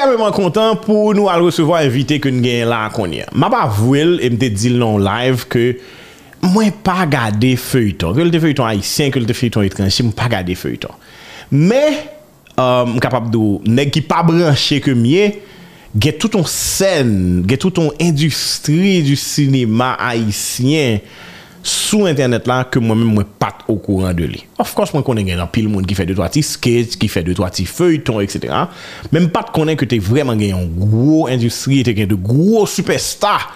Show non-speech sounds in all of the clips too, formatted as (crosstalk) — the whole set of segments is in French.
Superman kontan pou nou al resevo invite ke nou gen la akonye. Ma pa vwel e mte dil non live ke mwen pa gade feuilleton. Ke lte feuilleton haisyen, ke lte feuilleton etransi, mwen pa gade feyton. Me, euh, m um, kapap do, nek ki pa branche ke miye, gen touton sen, gen touton industri du sinema haisyen, sou internet la ke mwen mwen pat au kouran de li. Of course mwen konen gen an pil moun ki fè 2-3 ti sketch, ki fè 2-3 ti feuilleton, etc. Men pat konen ke te vreman gen yon gwo industri, te gen de gwo superstar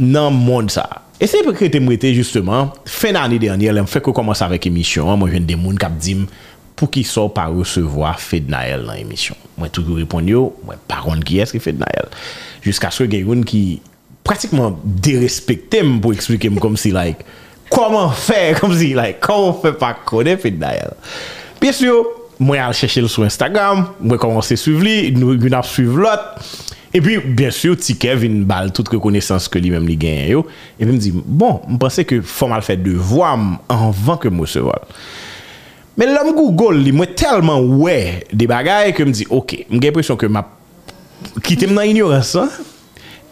nan moun sa. E se pe kre te mwete justement, fè nan ane denye, lèm fè ko komanse avèk emisyon, mwen jen de moun kap dim pou ki so pa resevo Fed Nael nan emisyon. Mwen toujou repon yo, mwen paron ki eske Fed Nael. Jusk aske gen yon ki pratikman derespekte m pou eksplike m kom si like, koman fe, kom si like, koman fe pa kone fit dayan. Pye syo, mwen al chèche l sou Instagram, mwen komanse suiv li, nou yon ap suiv lot, e pi, bien syo, ti Kevin bal tout rekonesans ke li menm li gen yo, e pi m di, bon, m pense ke fòm al fè devwam anvan ke m wè se vol. Men lèm Google li, mwen telman wè de bagay ke m di, ok, m gen presyon ke m ap, kitem nan ignoransan,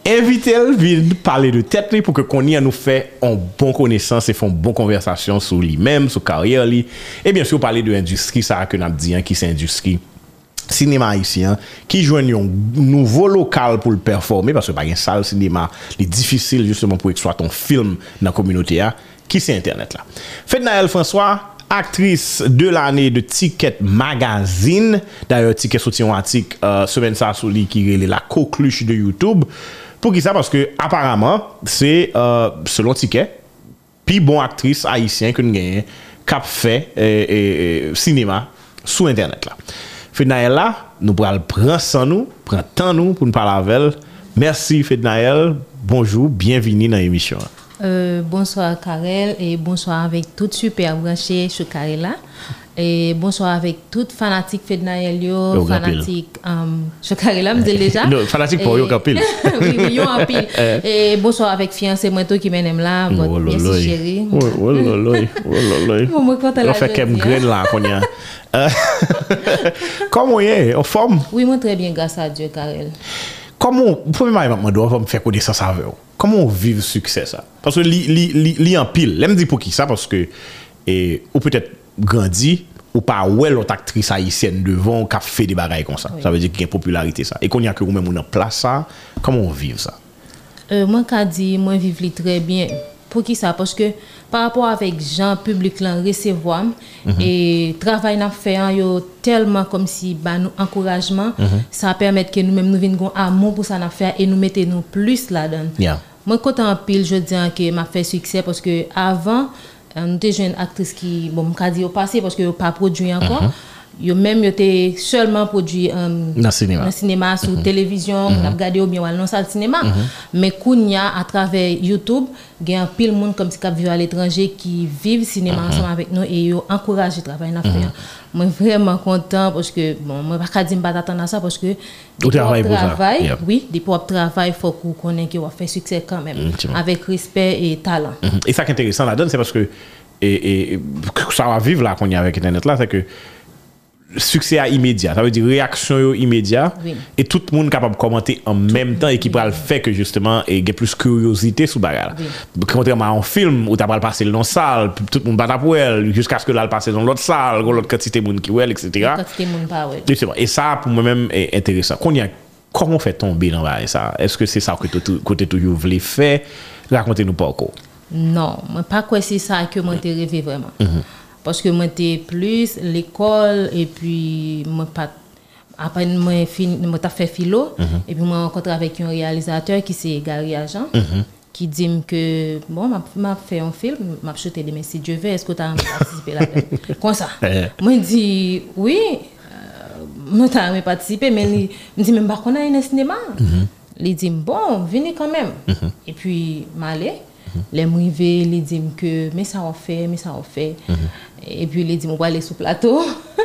invite l vin pale de tet li pou ke koni an nou fe an bon konesans e fon bon konversasyon sou li menm, sou karyer li. E bien sou pale de industri, sa akon ap diyan ki se industri sinema haïtien qui joignent un nouveau local pour le performer parce que par une salle cinéma est difficile justement pour exploiter un film dans la communauté qui c'est internet là? Fednaël François actrice de l'année de Ticket Magazine. D'ailleurs Ticket soutien article euh, semaine ça qui est la coqueluche de YouTube. Pou ki sa, paske aparamant, se selon tike, pi bon aktris haisyen ke nou genye, kap fe sinema sou internet la. Fednael la, nou pral pran san nou, pran tan nou pou nou parlavel. Mersi Fednael, bonjou, bienvini nan emisyon. Bonsoir Karel, et bonsoir avek tout super branché chou Karel. Et bonsoir avec toutes fanatiques Fednaël, yo, fanatiques um, Chocarella, me déjà. non, fanatiques pour yo, Kapil. oui, oui, yo, Kapil. (laughs) Et eh. e bonsoir avec fiancé Moueto qui m'aime là, votre bien suggéré. Oh, oh, loloy, oh, loloy. Bon, moi, quand elle a fait qu'elle me graine là, qu'on y a. Comment est, en forme? Oui, moi, très bien, grâce à Dieu, Karel. Comment, premier mariage, je dois me faire connaissance avec vous. Comment vivre succès ça? Parce que li, li, li, li en pile. Je me dis pour qui ça? Parce que, et, ou peut-être grandi, ou pa wè lot aktris haïsyen devon ka fè di bagay kon sa. Sa vè di ki gen popularite sa. E kon y a ke ou mè moun an plas sa, koman ou vive sa? Mwen ka di, mwen vive li trè bien. Pou ki sa? Poske par rapport avèk jan publik lan resevwam e travay nan fè an yo telman kom si ban nou ankorajman, sa pèrmèt ke nou mèm nou vin gon amon pou sa nan fè e nou mette nou plus la dan. Mwen kontan pil, je diyan ke ma fè suksè poske avan nou te jwen aktris ki, bon mka di yo pase paske yo pa prodjou ankon yo menm yo te selman prodjou nan sinema, sou televizyon nan gade yo byan wale nan sal sinema men koun ya atrave Youtube gen pil moun kom si kap vive al etranje ki vive sinema ansanman avek nou e yo ankoraje travay nan fè mwen vreman kontan paske, bon mwen baka di mba datan nan sa paske di pou ap travay oui, di pou ap travay fok ou konen ki wap fè suksè kanmen avek respè et talan e sa ki enteresan la don, se paske et ça va vivre là qu'on y a avec Internet là, c'est que succès à immédiat. Ça veut dire réaction immédiat. Oui. Et tout le monde capable de commenter en même tout temps et qui pourra le faire que justement, il y a plus curiosité sous bagarre. Oui. Contrairement à un film où tu as passer dans la salle, tout le monde bat pour elle, jusqu'à ce que là, le passer dans l'autre salle, l'autre quantité de monde qui elle, etc. Et ça, pour moi-même, est intéressant. Comment fait tomber dans ça Est-ce que c'est ça que tu toujours voulais faire Racontez-nous pas encore. Non, je ne pas que c'est ça que je rêvé vraiment. Mm -hmm. Paske mwen te plus l'ekol e pi mwen pa apen mwen ta fe filo e pi mwen kontre avèk yon realizateur ki se Gary Ajan ki dim ke, bon, mwen fe yon film mwen ap chote de men si Dieu ve, esko ta mwen patisipe la den? Kon sa? Mwen di, oui mwen ta mwen patisipe men mwen di, mwen bakona yon sinema? Li dim, bon, vini kanmem. E pi mwen ale Les m'rivé, les dit que mais ça on fait, mais ça on fait. Et puis les dit on va aller sur plateau.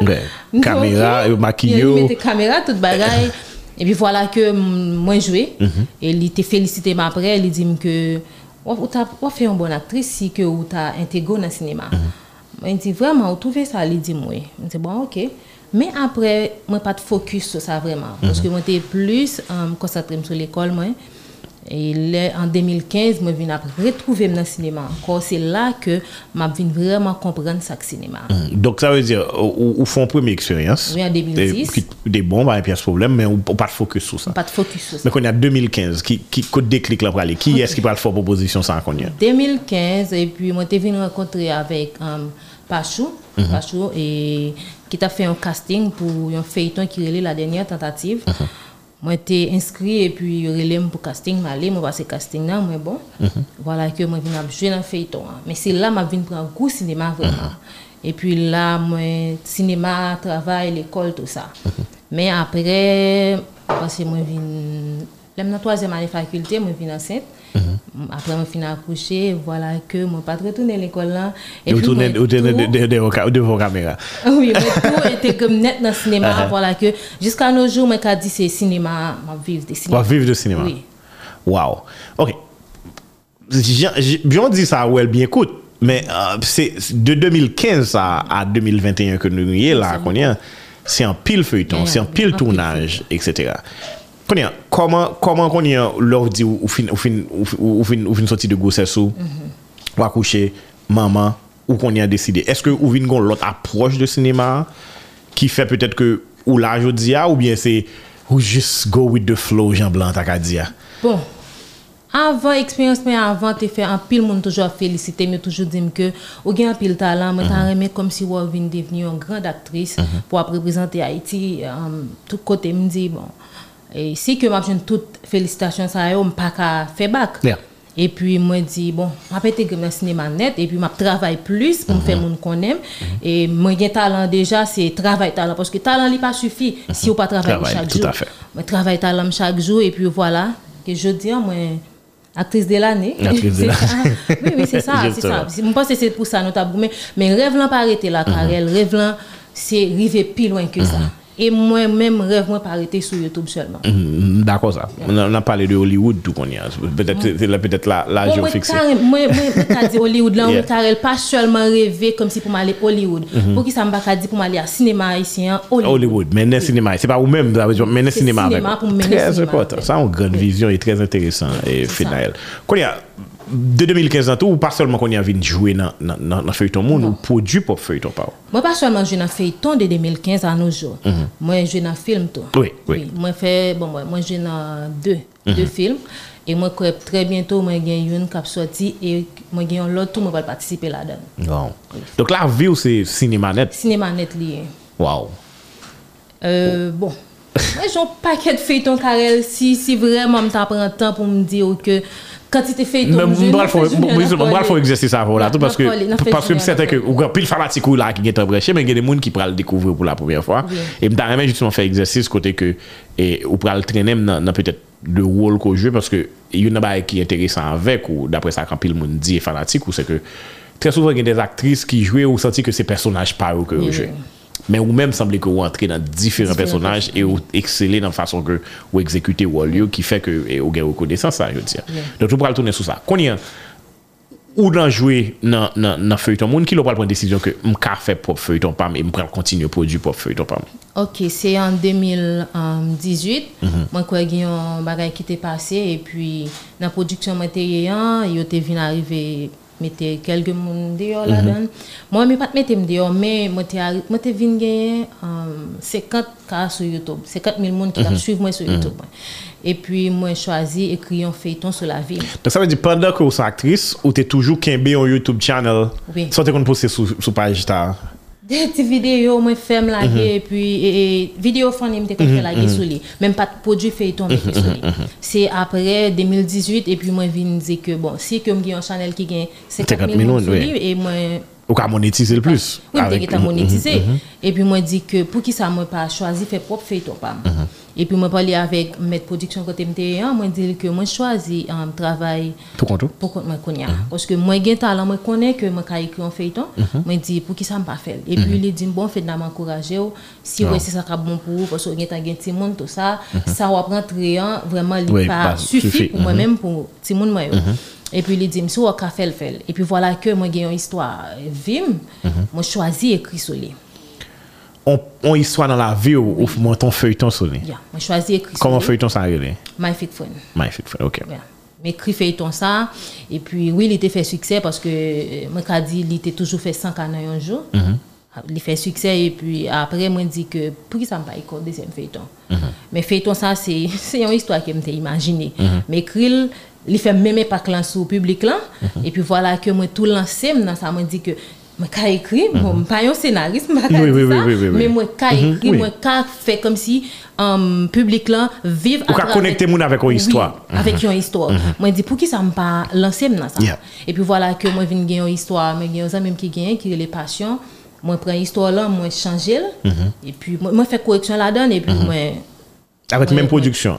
(laughs) caméra, maquillage. Il mettait caméra toute bagaille. (laughs) Et puis voilà que moi joué et il était félicité après, il dit que ou t'as fait une bonne actrice si que ou t'as intégré dans le cinéma. Mwen di vreman, ou touve sa li di mwen. Mwen di bon, ok. Men apre, mwen pat fokus sou sa vreman. Poske mwen te plus konsantre m sou l'ekol mwen. E le, en 2015, mwen vin ap retrouve m nan sinema. Kon, se la ke m ap vin vreman kompren sak sinema. Dok sa ve di, ou fon premi eksperyans. Oui, en 2010. De bon, ba, epi as problem, men ou pat fokus sou sa. Pat fokus sou sa. Men kon y a 2015, ki kote deklik la prale? Ki eski pral fò proposisyon sa an kon y a? 2015, e pi mwen te vin renkontre avèk Pachou, Pachou, e ki ta fè yon casting pou yon feyton ki rele la denye tentative. Te inskri e pi yon rele m pou casting, ale, mwen vase casting bon. Wala ke mwen vin ap jwe nan feyton. Men se la mwen vin pran kou sinema vreman. E pi la mwen sinema, travay, l'ekol, tout sa. Men apre, mwen vin, lem nan toazem ane fakulte, mwen vin anset. Apre mwen fin akouche, wala ke mwen pat retoune l'ekol lan. Ou toune devon kamera. Oui, mwen tou ete kem net nan sinema, wala ke, jiska nou jou mwen ka di se sinema, mwen vive de sinema. Mwen vive de sinema. Oui. Wow. Ok. Biyon di sa wèl bien koute, men de 2015 a 2021 ke nou yè la konyen, se an pil feuilleton, se an pil tournage, etc. Konyen, koman konyen lor di ou fin soti de gosesou, wakouche, maman, ou konyen deside? Eske ou vin gon lot aproche de sinema ki fe peut-et ke ou la jodia ou bien se ou just go with the flow jan blan takadia? Bon, avan eksperyans men avan te fe an pil moun toujou a felicite, men toujou dim ke ou gen an pil talan, men tan reme kom si wou vin deveni yon grand aktris pou ap reprezenti Haiti, tout kote mdi, bon, E si ke m ap jen tout felicitasyon sa yo, m pa ka febak. E pi mwen di, bon, m ap ete gen men sinema net, e pi m ap travay plus pou m fe moun konem. E mwen gen talan deja, se travay talan, poske talan li pa sufi si yo pa travay m chak jou. Mwen travay talan m chak jou, e pi wala, ke jodi an mwen aktris de l'ane. Aktris de (laughs) l'ane. Oui, oui, se sa, se sa. M pa se se pou sa notabou, men rev lan pa arete la karel, rev lan se rive pi loin ke sa. E mwen mèm rev mwen parete sou YouTube selman. D'akon sa. On a pale de Hollywood tout kon yaz. Petèt la jò fikse. Mwen ta di Hollywood la, (laughs) mwen tarel pa selman reve kom si pou male Hollywood. Pou ki sa mba ka di pou male a sinema isyen, Hollywood. Hollywood, menè sinema. Se pa ou mèm, menè sinema. Se sinema pou menè sinema. Sa an gèd vizyon, e trèz intèresan. Kon yaz, de 2015 an tou, ou pa solman kon yon vin jwè nan, nan, nan, nan feyton moun, non. ou produ pop feyton pa ou? Mwen pa solman jwè nan feyton de 2015 an nou jwè. Mm -hmm. Mwen jwè nan film tou. Oui, oui. Mwen fè, bon mwen, mwen jwè nan 2, 2 film. E mwen krep tre bientou mwen gen yon kap soti, e mwen gen yon lot tou mwen pal patisipe la den. Non. Oui. Donc la vi ou se Cinemanet? Cinemanet liye. Waouh. Euh, oh. bon. Mwen jwè yon paket feyton karel si, si vreman mwen ta pren tan pou mwen di ou ke... quantité feuille Mais moi je fais exercice ça là tout parce que parce que certain que ou grand pile fanatique ou là qui est embranché mais il y a des monde qui le découvrir pour la première fois. Et me même justement faire exercice côté que et ou pral traîner dans peut-être le rôle qu'on joue parce que il y en a qui est intéressant avec ou d'après ça quand pile monde dit fanatique ou c'est que très souvent il y a des actrices qui jouent ou sentir que ces personnages pas ou que jouent Men ou menm sanble ke ou antre nan diferent personaj e ou eksele nan fason ke ou ekzekute wòl yo ki fè ke ou gen wò kode san sa, yo diya. Don tou pral toune sou sa. Konye, ou nan jwe nan feyton moun, ki lò pral pran desisyon ke m ka fè pop feyton pam e m pral kontinye produ pop feyton pam? Ok, se en 2018, mwen kwe gen yon bagay ki te pase e pi nan produksyon mwen te yeyan, yo te vin arive mette kelge moun deyo la dan. Mwen mi pat mette m deyo, men mwen te vin genye 50 ka sou YouTube. 50 mil moun ki suiv mwen sou YouTube. E pi mwen chwazi ekri yon feyton sou la vil. Don sa ve di, pandan ke ou sa aktris, ou te toujou kenbe yon YouTube channel, sa te kon pose sou page ta? De ti video mwen fem lage, e pi video fan yon te kon fè lage sou li. Men pat podju feyton mwen fè sou li. Se apre 2018, e pi mwen vin zi ke bon, si mwen gen yon chanel ki gen 50 mil moun sou li, e mwen... Ou ka monetize l plus. Oui, mwen te gen ta monetize. E pi mwen di ke pou ki sa mwen pa chwazi fè prop feyton pam. E pi mwen pali avèk mèd prodiksyon kote mte yon, mwen di ke mwen chwazi an travay pou kontou? Pou kont mwen konya. Oske mwen gen talan mwen konen ke mwen ka ekri an feyton, mwen di pou ki sa mwen pa fel. E pi li di mbon fèd nan mwen ankoraje ou, si wè se sa ka bon pou ou, poso gen tan gen timoun tout sa, sa wap rentre yon, vreman li pa sufi pou mwen mèm pou timoun mwen yo. Et puis, il dit, si on a fait le fait. Et puis, voilà que moi, j'ai une histoire vime, moi, choisi écrit sur lui. On, on histoire dans la vie ou, ou monton feuilleton sur lui? Yeah, moi, choisi écrit sur Comment feuilleton ça arrive? My Fit Friend. My Fit Friend, ok. Yeah. M'écrit feuilleton ça. Et puis, oui, il était fait succès parce que, euh, moi, dit, il était toujours fait 100 canons un jour. Il fait succès et puis après, moi, dit que pour qui ça me pas école deuxième feuilleton. Mais feuilleton ça, c'est (laughs) c'est une histoire que je m'étais imaginé. Mais écrit, il fait même pas classe sur le public là. Et puis voilà que moi, tout lancé, dans ça, moi, dit que moi, quand écrit, bon, pas un scénariste, moi, Oui, oui, oui, ça, oui, oui, oui. mais moi, quand Mhm, écrit, oui. moi, quand fait comme si um, public là vive Ou qu'a connecter moun avec une Oui, histoire. Mhm. avec une histoire. Moi, je dis, pour qui ça me pas lancer dans ça? Yeah. Et puis voilà que moi, je viens une histoire, mais il y a un ami qui gagne, qui est les passions. Moi, je prends l'histoire là, moi, je change Mhm. Et puis, moi, fais correction là-dedans, et puis, moi, avec même production.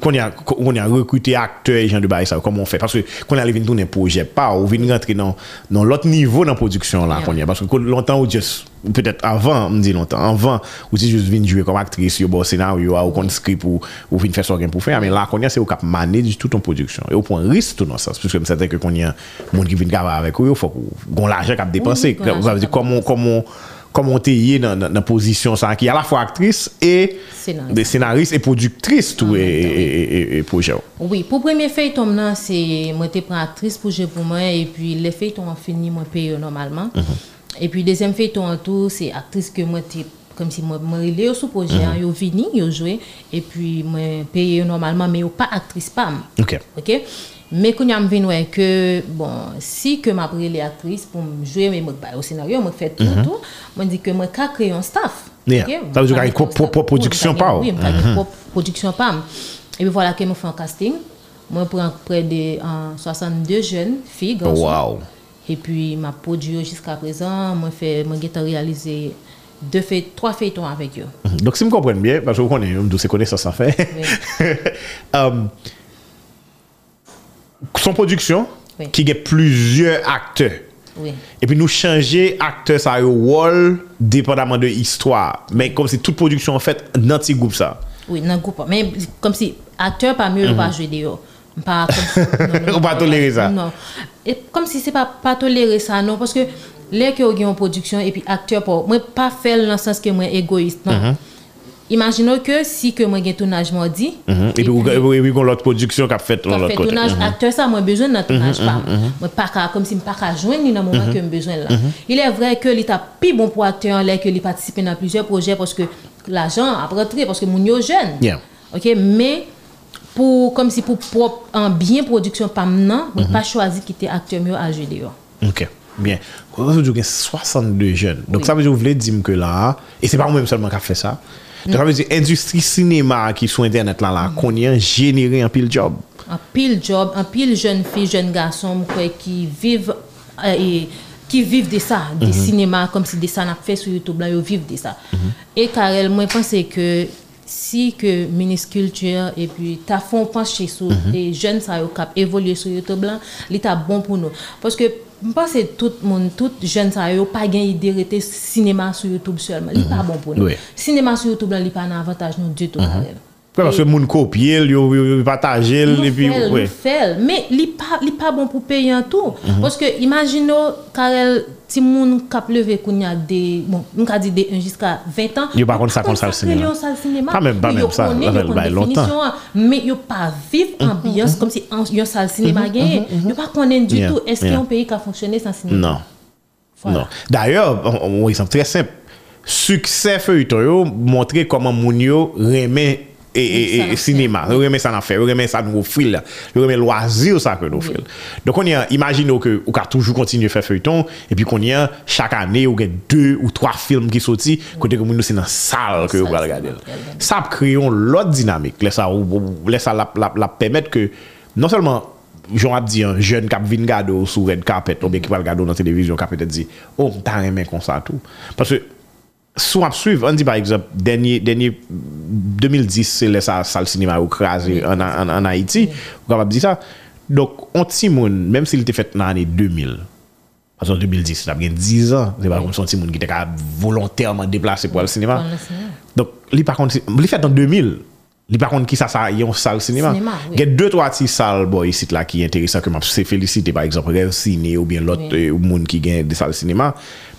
Qu'on a qu'on a recruté acteurs et gens de bail ça comment on fait? Parce que qu'on arrive dans un projet pas on vient rentrer dans dans l'autre niveau dans production là qu'on a. Parce que longtemps ou juste peut-être avant me dit longtemps avant ou si juste venir jouer comme actrice au bon scénario ou comme script ou ou venir faire ça pour faire. Mais là qu'on a c'est au cap manage toute ton production. Et au point risque tout dans ça. Parce que c'est certain que qu'on y a monde qui vient travailler avec eux il faut qu'on l'argent cap dépenser comment comment comment t'es dans, dans, dans position ça, qui est à la fois actrice et Scénariste. des scénaristes et productrices tout et, et, et, et- et projet. Oui, pour premier feuilleton, c'est moi j'étais pris actrice pour jouer pour moi et puis les feuilletons ont fini moi paye normalement. Et puis deuxième feuilleton en tout, c'est actrice que moi comme si moi relais sous projet, yo vini, yo joué et puis moi paye normalement mais yo pas actrice pas. OK. OK? Mais quand je ouais que bon si que m'a pris les actrices pour me jouer mais moi bah, au scénario moi fait tout tout. Moi dit que moi qu'à créer un staff. Yeah. Ça veut dire propre staff. production pas, oui, moi, une propre production pas. Et puis voilà que me fait un casting. Moi prends près de euh, 62 jeunes filles garçons. Wow. et puis m'a produit jusqu'à présent moi j'ai réalisé deux fait trois feuilletons avec eux. Donc, si vous comprenez bien, parce que vous connaissez, c'est connaissance ça fait. (laughs) Um, son production, Oui. qui a plusieurs acteurs. oui Et puis nous changer acteur ça au rôle dépendamment de l'histoire. Mais comme c'est toute production en fait dans ce groupe ça. Oui, dans le groupe. Mais comme si acteur pas (laughs) mieux, pas jouer dehors. Pas comme si- pas tolérer ça. Non. Et comme si c'est pas pas tolérer ça non parce que les que ont en production et puis acteur pour moi pas faire dans le sens que moi égoïste non. Imaginons que si que moi j'ai tournage mardi mm -hmm. et, et puis oui l'autre production qu'a fait l'autre côté. tournage mm -hmm. acteur ça moi besoin d'un mhm, tournage mm -hmm. pas. Mhm. pas ka, comme si me pas joindre dans moment mhm. que me besoin là. Il est vrai que l'état plus bon pour acteur là que il participe dans plusieurs projets parce que l'argent a rentré parce que mon yo jeune. Yeah. OK mais pour comme si pour propre en bien production pas maintenant, moi pas choisi quitter acteur mieux à jouer dehors. OK. Bien. Vous avez 62 jeunes. Donc oui. ça veut dire vous voulez dire que là et c'est pas moi même seulement qui a fait ça. Donc dire industrie cinéma qui sur internet là, là qu'on y a généré un pile job. un pile job, un pile jeune fille, jeune garçon qui vivent euh, et qui vivent de ça, des cinémas comme si des ça n'a fait sur YouTube là, ils vivent de ça. Et Karel, moi je pense que si que ministre culture et puis ta fond pencher sur les jeunes ça yo cap évoluer sur YouTube là, l'état bon pour nous. Parce que Mpa se tout moun, tout jen sa yo pa gen ide rete sinema sou Youtube selman. Li pa mhm. bon pou nou. Oui. Sinema sou Youtube lan li pa nan avantaj nou du tout. Mm -hmm. Parce que moun copie, yo, yo, yo partage, Nous et puis, fait. Mais pas li pas bon pour payer en tout parce que imaginons Karel si moun k'ap levé kounya de bon nous ka dit de 1 jusqu'à 20 ans Yo par contre, ça compte ça le cinéma. un Pas même- pas même ça, bah, longtemps. définition, mais yo pas vivre ambiance comme si un un salle cinéma gagné yo pas connaître du tout est-ce qu'il y a un pays qui a fonctionné sans cinéma Non. Voilà. Non. D'ailleurs, un exemple très simple. Succès feuilleton montrer comment moun yo remet E, e, et cinéma. Vous remet ça dans fait, vous remet ça dans vos fils, vous remet loisir ça que nous faisons. Donc on y a imaginons que on a toujours continuer faire feuilleton et puis qu'on y a chaque année on a deux ou trois films qui sortent côté que nous c'est dans salle que vous regarder. Ça crée l'autre dynamique, laisse ça laisse ça la, la, la permettre que non seulement Joun ap di an, jen kap vin gado sou red carpet, oube ki pal gado nan televizyon, kap ete di, oh, mta remen konsa tou. Paswe, sou ap suiv, an di par exemple, denye, denye 2010 se lè sa sal sinima ou krasi an, an, an Haiti, ou kapap di sa. Dok, on ti moun, mèm se li te fèt nan anè 2000, an 2010, la gen 10 an, se pa kon son ti moun ki te ka volontèrman deplase pou al sinima. Dok, li par kont, li fèt nan 2000, Li pa kont ki sa sa yon sal sinema. Oui. Gen 2-3 ti sal bo yisit la ki enteresan ke map se felisite par exemple rev sine ou bien lot oui. euh, moun ki gen de sal sinema.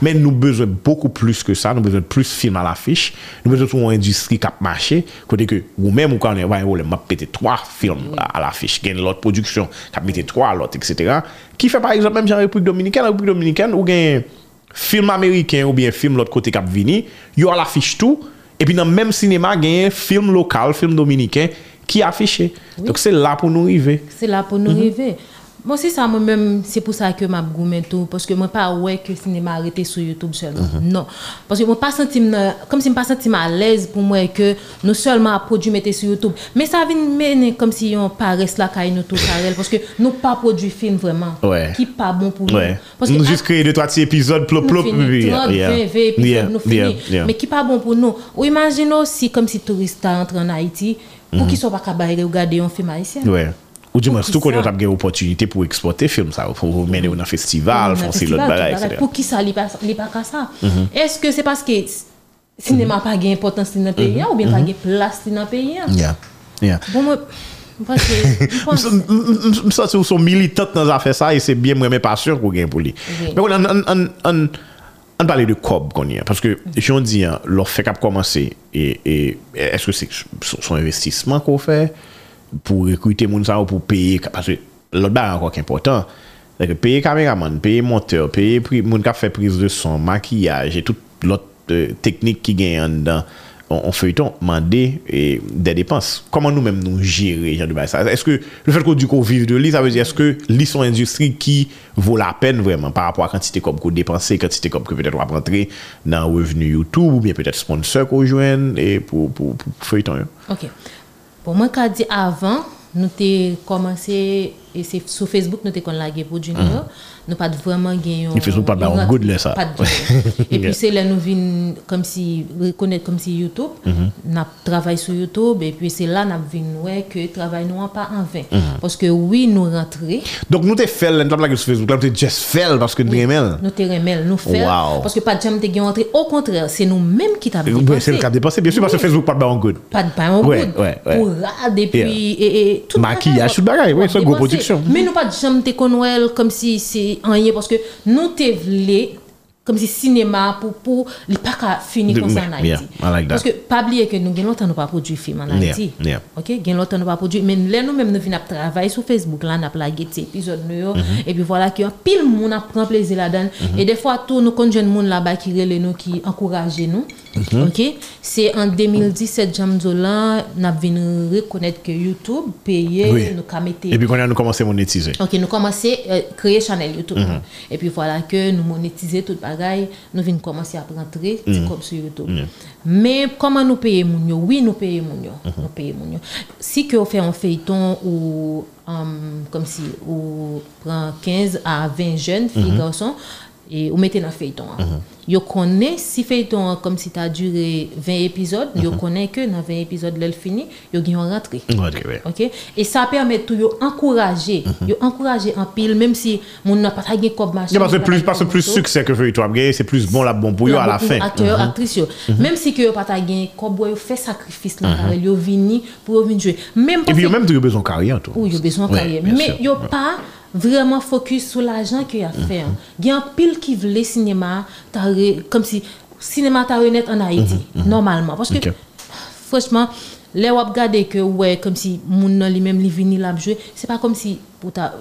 Men nou bezwen beaucoup plus ke sa. Nou bezwen plus film al afish. Nou bezwen sou an industri kap mache. Kote ke ou men mou kan evan yon map pete 3 film oui. al afish. Gen lot produksyon kap pete 3 lot etc. Ki fe par exemple menm jan Republik Dominikane. Republik Dominikane ou gen film Ameriken ou bien film lot kote kap vini. Yo al afish tou. Et puis dans le même cinéma, il y a un film local, film dominicain, qui est affiché. Oui. Donc c'est là pour nous arriver. C'est là pour nous mm -hmm. arriver. Moi, c'est ça, moi-même, c'est pour ça que je goûté tout. Parce que moi, pas ouais que le cinéma arrêté sur YouTube seulement. Non. Parce que moi, pas senti, me- comme si je pas senti à l'aise pour moi que nous seulement à produire mettre sur YouTube. Mais ça vient mener comme si on paresse là, quand nous tout. Parce que nous pas produit film vraiment. Ouais. Qui pas bon pour nous. Ouais. Parce que nous juste créer deux trois petits épisodes plop plop puis, 30, yeah, 20, 20 épisodes, yeah, nous yeah. Mais qui pas bon pour nous. Ou imaginez aussi comme si touriste entre en Haïti, pour qu'ils soient pas capables de regarder un film haïtien. Ouais. Ou di mwen, stou kon yo tap gen opotunite pou eksporte film sa, pou mene ou nan festival, fonse lot bagay, etc. Pou ki sa li pa ka sa? Eske se paske sinema pa gen importans ti nan peyi an, ou bien pa mhm. gen plas ti nan peyi an? Ya, ya. Bon mwen, mwen se... Mwen sa se ou son militant nan zafè sa, e se bien mwen mè pa sur kou gen pou li. Mwen kon an... An pale de kob kon yon, paske joun di yon, lor fek ap komanse, e eske se son investisman kon fè? E... pour recruter moun ça pour payer parce que l'autre bar encore important c'est que payer caméraman payer monteur payer moun qui fait prise de son maquillage et toute l'autre euh, technique qui gagne dans on, on feuilleton demander des dépenses. Comment nous mêmes nous gérer genre de ça est-ce que le fait qu'on du qu'on vive de l'île ça veut dire est-ce que l'île sont industrie qui vaut la peine vraiment par rapport à quantité comme qu'on dépenser quantité comme que peut-être on va rentrer dans revenu YouTube ou bien peut-être sponsor qu'on joigne et pour pour, pour, pour feuilleton OK. Pou mwen ka di avan, nou te komanse et c'est sur Facebook nous qu'on lagué pour junior nous pas vraiment gagné Et Facebook pas là, ça. pas de (laughs) Ouais. et puis c'est là nous vinn comme si reconnaître comme si YouTube Mm-hmm. n'a travaillé sur YouTube et puis c'est là n'a vinn ouais que travail nous pas en vain Mm-hmm. parce que oui nous rentrer Donc nous t'ai fait, nous pas sur Facebook, là nous t'ai just fait parce que nous aimons. nous te remel nous Wow. parce que pas de jamais te rentré au contraire c'est nous mêmes qui t'a C'est le cas dépensé, bien sûr, parce que Facebook pas de baron good. pas de good ouais, ouais. pour et puis et, tout Maquillage, tout bagaille, ouais, c'est une grosse mais nous pas de jamais te comme si c'est rien parce que nous te comme si cinéma pour pour il pas qu'à finir comme ça en yeah, Haïti I like parce que pas oublier que nous gagnons longtemps nous pas produit film en Yeah, Haïti yeah. OK? Gagnons longtemps nous pas produit mais là nous même nous venons travailler sur Facebook là n'a plagué ces épisodes nous. Mm-hmm. et puis voilà que pile monde a prend plaisir là-dedans et des fois tout nous jeune monde là-bas qui nous qui encourage nous Mm-hmm. OK? C'est en 2017 Jamzola n'a venu reconnaître que YouTube payait Oui. nous qu'a mettre Et puis quand on a commencé à monétiser. Ok, nous commençons à créer channel YouTube. Mhm. Et puis voilà que nous monétiser tout nous venons commencer à rentrer Mhm. comme sur YouTube. Mais comment nous payer moun yo? Oui, nous moun yo. Mhm. Nous moun yo. Si que on fait un feuilleton ou um, comme si ou prend 15 à 20 jeunes filles Mhm. garçons et ou mettez dans feuilleton. hein. Yo connaît si feuilleton hein, comme si tu as duré 20 épisodes, yo Mhm. connaît que dans 20 épisodes là fini. Ok, ouais. OK? Et ça permet tout yo encourager yo encourager en pile même si mon n'a pas gagné comme machin parce que plus, pas parce que gagné plus succès que fait toi, c'est plus bon la bon pour eux à la fin. Mhm. acteurs actrices yo. même si que pas gagné comme yo fait sacrifice là yo vini pour venir jouer même Et puis même tu as besoin de carrière oui, yo besoin de carrière mais sûr. yo pas vraiment focus sur l'argent qu'il a fait hein. il y a un pile qui veut cinéma comme si cinéma t'a renaître en Haïti normalement. Parce que Mhm, franchement les wap gade que ouais comme si moun nan li même li vini la jouer c'est pas comme si pour ta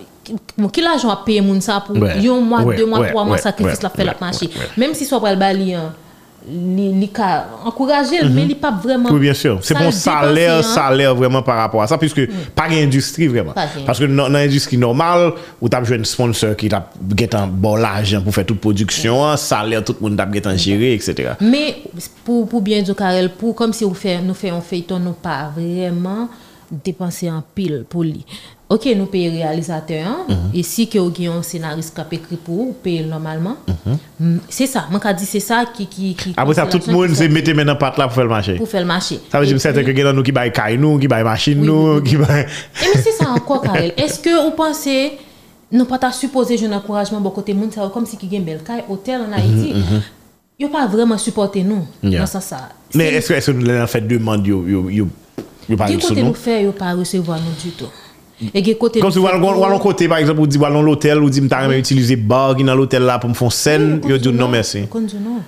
bon qui l'argent a payé moun ça pour Ouais. un mois Ouais, deux mois ouais, trois mois sacrifice la fait la marché. même si soit pas le bali hein, li ka encourager mais li pas vraiment Mhm. Oui, bien sûr. C'est bon salaire, hein. salaire vraiment par rapport à ça, puisque pas d'industrie vraiment. Parce que dans l'industrie normale, où tu as un sponsor qui t'a un bon l'argent pour faire toute production, salaire, tout le monde t'a en gérer, etc. Mais pour, pour bien dire, Karel, pour comme si vous fait, nous faisons un feuilleton, nous pas vraiment dépenser en pile pour lui. Ok, nous payons réalisateur, hein, et si que un scénariste qui a écrit pour payez normalement. Mm, C'est ça, moi, je dis c'est ça qui. qui, qui Après ça, tout le monde s'est mettre maintenant patte là pour faire le marché. Pour faire le marché. Ça veut dire que c'est puis- nous qui baillent caille nous, qui baillent machine Oui, nous, oui, oui. qui baillent. Et mais c'est ça encore, Karel. Est-ce que vous pensez, nous pas supposé un encouragement bon côté monde, comme si qui gagne belle caille, hôtel en Haïti, Ils pas vraiment supporté nous Yeah. dans ça. ça. Mais est-ce que nous l'avons fait demande yo yo yo Yo pa Ge sou kote nou. nou fè yo pa resevo nou du tout. E ge kote Kom si nou wale fè wale kote, par exemple, ou di wale l'hotel, ou di mta reme utilize bar ki nan l'hotel la pou m fon sen, yo di non di non.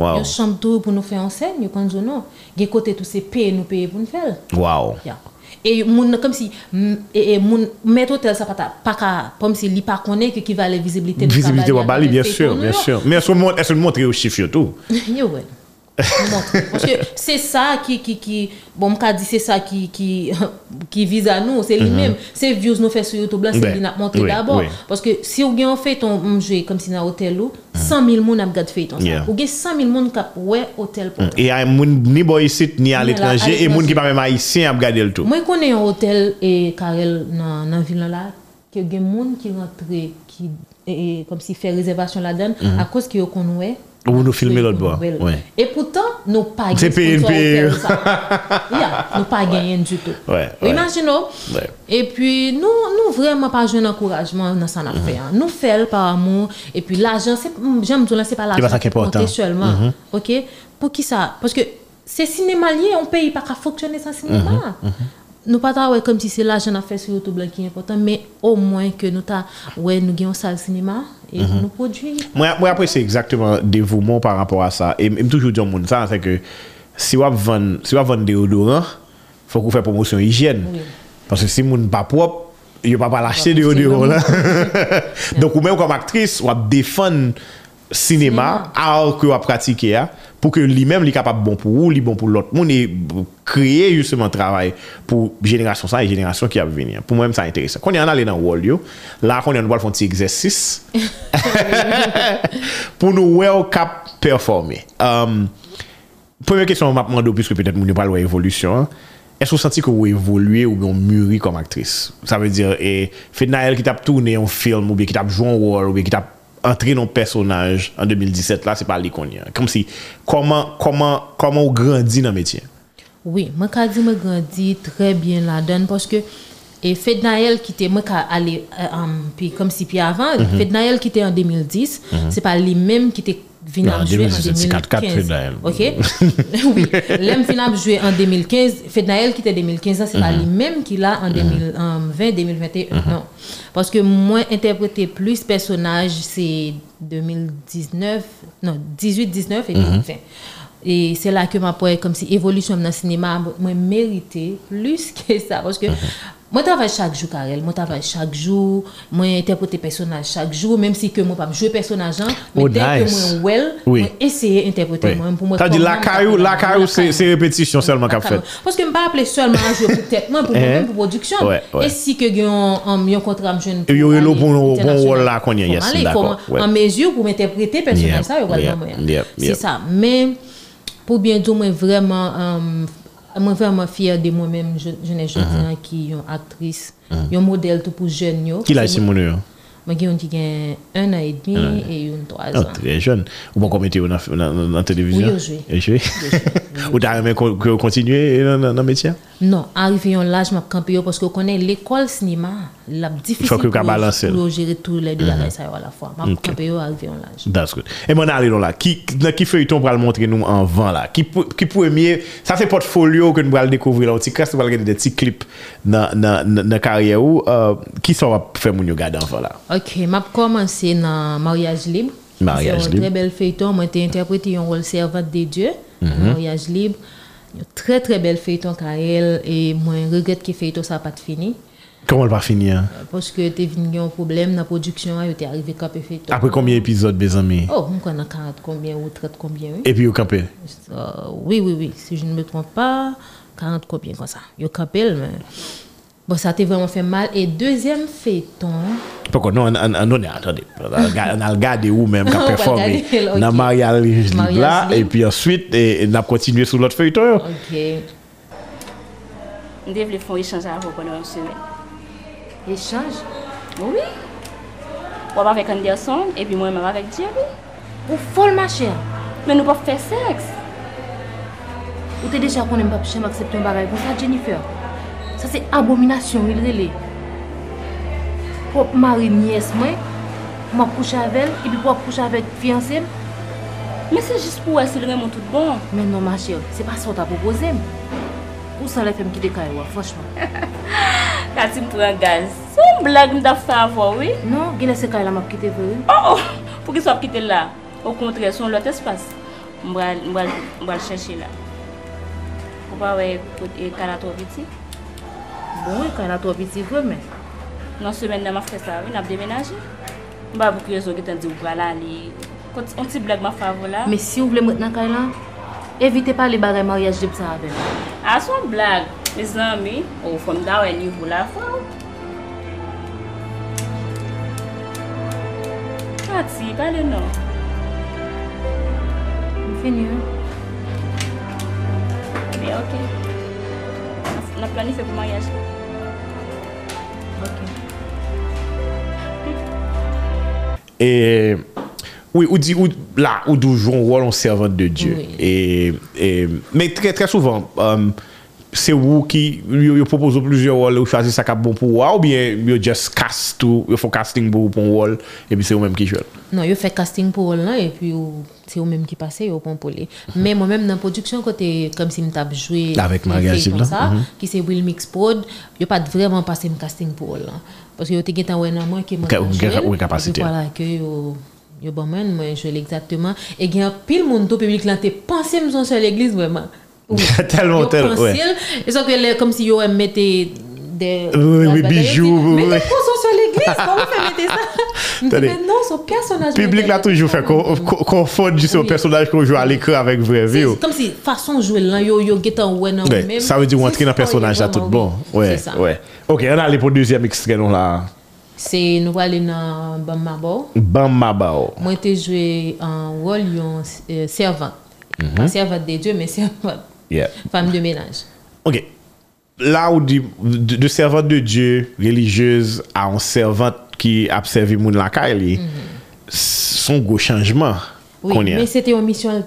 Wow. Yo chanm tou pou nou fè an sen, yo di non. Ge kote tou se peye nou peye pou nou fèl. Wow. Ya. E moun kom si, m- e, e moun met hotel sa pata, pa ka, kom si li pa konen ke ki va nou Visibilité wabali, avec bien sûr, bien sûr. Mais est-ce que est-ce que nous montre au chiffre tout? (laughs) Yo wè. Parce que c'est ça qui, qui, qui bon, mka di c'est ça qui, qui, qui vise à nous, c'est lui-même. C'est views nous fait sur YouTube là, c'est lui n'a montré d'abord. oui. Parce que si ou gen fait on jouer comme si dans hôtel ou, 100 000 moun ap gade fait ça. Yeah. Ou gen 100 000 moun kap ouais hôtel pour. E a moun ni boy isit, ni al Ni ala- etranje, al e moun etranje. ki pa mèm haïsien ap gade l tout. Moi connais un hôtel et Karel dans dans ville là que gen moun qui rentre qui et, et, comme si fait réservation là-dedans à cause yo kon ouais Ou nou filme l'autre bord, Ouais. ouais. Et pourtant, nous pas C'est gagné PNP. (laughs) Yeah, nous pas gagné du tout. Ouais, ouais. Imaginons. Ouais. Et puis, nous, nous vraiment pas joué d'encouragement dans ça affaire. Nous faisons par amour. Et puis, l'argent, c'est, j'aime dire, c'est pas l'argent ça qui est important. Mhm. compte seulement. OK? Pour qui ça? Parce que c'est cinéma lié, on paye pas qu'à fonctionner sans cinéma. nou pa ta wè kom si se la jen a fè sou YouTube la ki important, men o mwen ke nou ta wè nou gen yon sal sinema, e mm -hmm. nou prodwi. Mwen apre se exactement devouman par rapport a sa, e m toujou diyon moun sa, se ke si wap van, si van deodorant, fòk ou fè promosyon hijyen, oui. parce si moun pa prop, yo pa pa l'achete deodorant la. (laughs) Donk ou men ou kom aktris, wap defan sinema, ar ki wap pratike ya, pour que lui-même est capable bon pour vous, bon pour l'autre monde et créer justement travail pour génération ça et génération qui va venir. Pour moi ça intéressant. Quand on est allé dans wall yo, là quand on va faire un petit exercice (laughs) pour nous well cap performer. Um, première question m'a demandé puisque peut-être nous pas l'évolution. Est-ce que vous sentez que vous évoluez ou bien mûri comme actrice Ça veut dire, et Fednael qui t'a tourné un film, ou bien qui t'a joué un rôle, ou bien qui t'a tap entre yon personaj en 2017, la se pa li kon yon. Kom si, koman, koman, koman ou grandi nan metye? Oui, moi ka di moi grandi très bien là-dedans parce que et Fed Naël qui était moi aller euh, um, puis comme si puis avant Fed Naël qui était en 2010 c'est pas lui même qui était en (laughs) jouer en 2017, c'est 4-4 Fed 2015 Naël. OK? Oui, l'aime venu jouer en 2015 Fed Naël qui était 2015 c'est pas lui même qui l'a en 2020 2021 non. Parce que moi interpréter plus personnage c'est 2019 non 18 19 et 2020 et c'est là que ma poète comme si évolution dans le cinéma moi mérité plus (laughs) que ça parce que moi travaille chaque jour Karel moi travaille chaque jour moi interpréter personnage chaque jour même si que moi pas jouer personnage hein, mais Oh, dès nice. que moi well Oui. moi essayer interpréter Oui. pour moi Ta di comment la capable la de- kayou, se kayou. se repetisyon selman kap fet. Parce que je ne pas appeler seulement à jouer pour tête, moi, pour Eh. moi-même, pour production. Ouais, ouais. Et si que j'ai un, un, un contrat, je ne pour nous- pour un rôle là qu'on y a, Il faut en mesure pour m'interpréter personnage, ça, il y a yep, C'est ça. Mais, pour bien dire, moi, vraiment, euh, moi, vraiment fière de moi-même, je, je n'ai jamais Mm-hmm. dit qui est une actrice, un modèle tout pour jeunes. Ki la moun yo? Moi, un qui a un an et demi et une trois Oh, ans. très jeune. Ou bon komete yo nan, nan, nan televizyon? Oui. Yo jwe? (laughs) Ou kon- kon- kontinue nan, nan, nan metye? Non, arrivé en l'âge, m'a campé yo parce que connaît l'école cinéma, la difficile Faut que pour pour gérer tous les deux ça yo à la fois. M'a campé yo arrivé en l'âge. That's good. E mwen ale non la, ki, nan ki feuilleton pral montre nou an van la? Ki, pou- ki premier, sa se portfolio ke nou pral dekouvri la, ou ti kras nou pral gade de ti klip nan, nan, nan, nan karye ou, uh, ki sa wap fè moun yo gade an van la? OK, m'a commencé dans Mariage libre. Mariage C'est un libre. très bel feuilleton, moi j'ai interprété un rôle servante de Dieu, dans Mariage libre. Un très très bel feuilleton Karel et moi regrette que feuilleton ça pas fini Koman l pa fini an? parce que t'es venu un problème dans la production, yo t'es arrivé cap feuilleton. Apre kombien epizod, bezami? Oh, on connaît 40 combien ou 30 combien oui. E pi yo kampe? Euh, oui, oui, oui. Si je ne me trompe pas, 40 combien comme ça. Yo kapel, mais... Bon, ça t'a vraiment fait mal. Et deuxième feuilleton, Poko, non, an, an, non, attendez. An al gade ou menm On ka va (laughs) performe gade, ok. nan Marial Libre la, Mariage e Libre. pi answit, e, nap kontinue sou lot feuilleton ok. Nous devons faire échanger avec vous pendant une semaine. Échange. Oui. On va avec Anderson et puis moi-même avec Jerry. Ou folle, ma chère. Mais nous ne pouvons pas faire sexe. Ou t'es déjà qu'on n'aime pas jamais accepter un bagage comme ça, Jennifer. Ça, c'est abomination, il relè. Pour mari nièce, moi, m'a couché avec elle, et puis pour coucher avec fiancé. Mais c'est juste pour essayer de tout bon. Mais non, ma chère, c'est pas ça que t'as proposé. Ou sa la fèm ki (laughs) de kay wè, fòchman. Kati m pran gaz. Son blag m da fè avò, oui. Non, gine se kay la map kite vè. Oh, oh, pou ki sop kite la. Au kontre, son lot espas. M chèche la. Ou pa wè. Bon, vè men. Non semen nan ma fè sa, oui, nan ap demenaje. M ba zo tan di ou fè avò la. Si ou vle mwen nan kay la, evite pa li bagay maryaj dip sa avè. A son blag, me zanmi, ou fòm da wè nivou la fò. Kati, pale nou. Mwen fè nye. Me ok. Na planife pou maryaj la. Ok. Et oui, ou dit, ou, là, ou d'où joue un rôle en servante de Dieu. Oui. Et, et, mais très, très souvent, euh, c'est vous qui yo, yo propose plusieurs rôles, ou choisissez ça qui est bon pour vous, ou bien yo just cast tout, yo faut casting pour pour un rôle, et puis c'est vous même qui joue. Non, yo fè casting pou rôle et puis c'est ou même qui passe, yo pon pou li. Mais moi-même, nan production, kote, comme si m'tap joué Avec Maria comme ça, qui c'est Will Mix Prod, yo pat vraiment passé m casting pou rôle. Parce que wè nan mwen ke mwen Ka- ka ou gen- jouel, ou kapasite. Yo, bon men, mwen jouel exactement. Et gen pile moun to public lan te pense m son seul église, vraiment. (laughs) Oui. Tellement, Yo tellement, pense ouais. il, et ça que les- comme si yo aime mettre des Oui, oui, la bijoux, Mais oui. pourquoi son seul église (laughs) Comment fait mettre ça? (laughs) Mais non, son personnage. Public là m'intéresse toujours fait fonde juste au personnage qu'on joue à l'écran avec vraie vie. oh. Comme si façon jouer là, yo yo get en ouais même. ça veut dire rentrer dans le personnage là tout bon. Ouais, ouais. Ok, on a allé pour le deuxième extrait non Se nou wale nan Ban Mabao. Ban Mabao. Mwen te jwe an wol yon euh, servant. Mm -hmm. Pas servant de Diyo, men servant. Yeah. Femme de ménage. Ok. La ou di, de, de servant de Diyo, religieuse, mhm. a an servant ki apsevi moun lakay li, mm -hmm. son go chanjman oui, konyen. Oui, men se te yon misyon,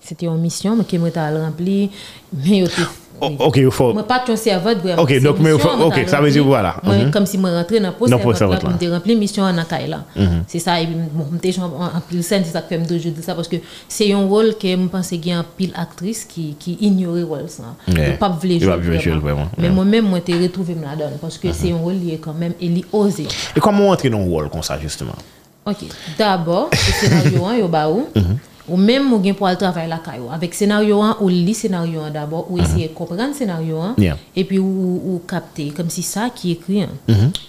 se te yon misyon, mwen ke mwen ta al rempli, men yo te... Ok, il faut. Moi, pas ton servante vraiment. Ok, donc, mais ok, ça veut dire, voilà. Mhm. comme si moi rentrais dans le poste me remplir mission en akay là. C'est ça, et m'te joué en pile scène, c'est ça que toujours dire ça, parce que c'est un rôle que je pense qu'il y a un pile actrice qui, qui ignore le rôle ça. Ils pas jouer vraiment, Mais moi-même, moi, j'ai retrouvé la donne, parce que c'est un rôle qui est quand même, il est osé. Et comment entrer dans un rôle comme ça, justement? Ok, d'abord, le scénario 1, yo ba ou, même ou gen pour aller travailler la caillou. Avec scénario 1, ou lit scénario 1 d'abord, ou essayer de comprendre scénario 1, Yeah. et puis ou, ou capter, comme si ça qui écrit, hein.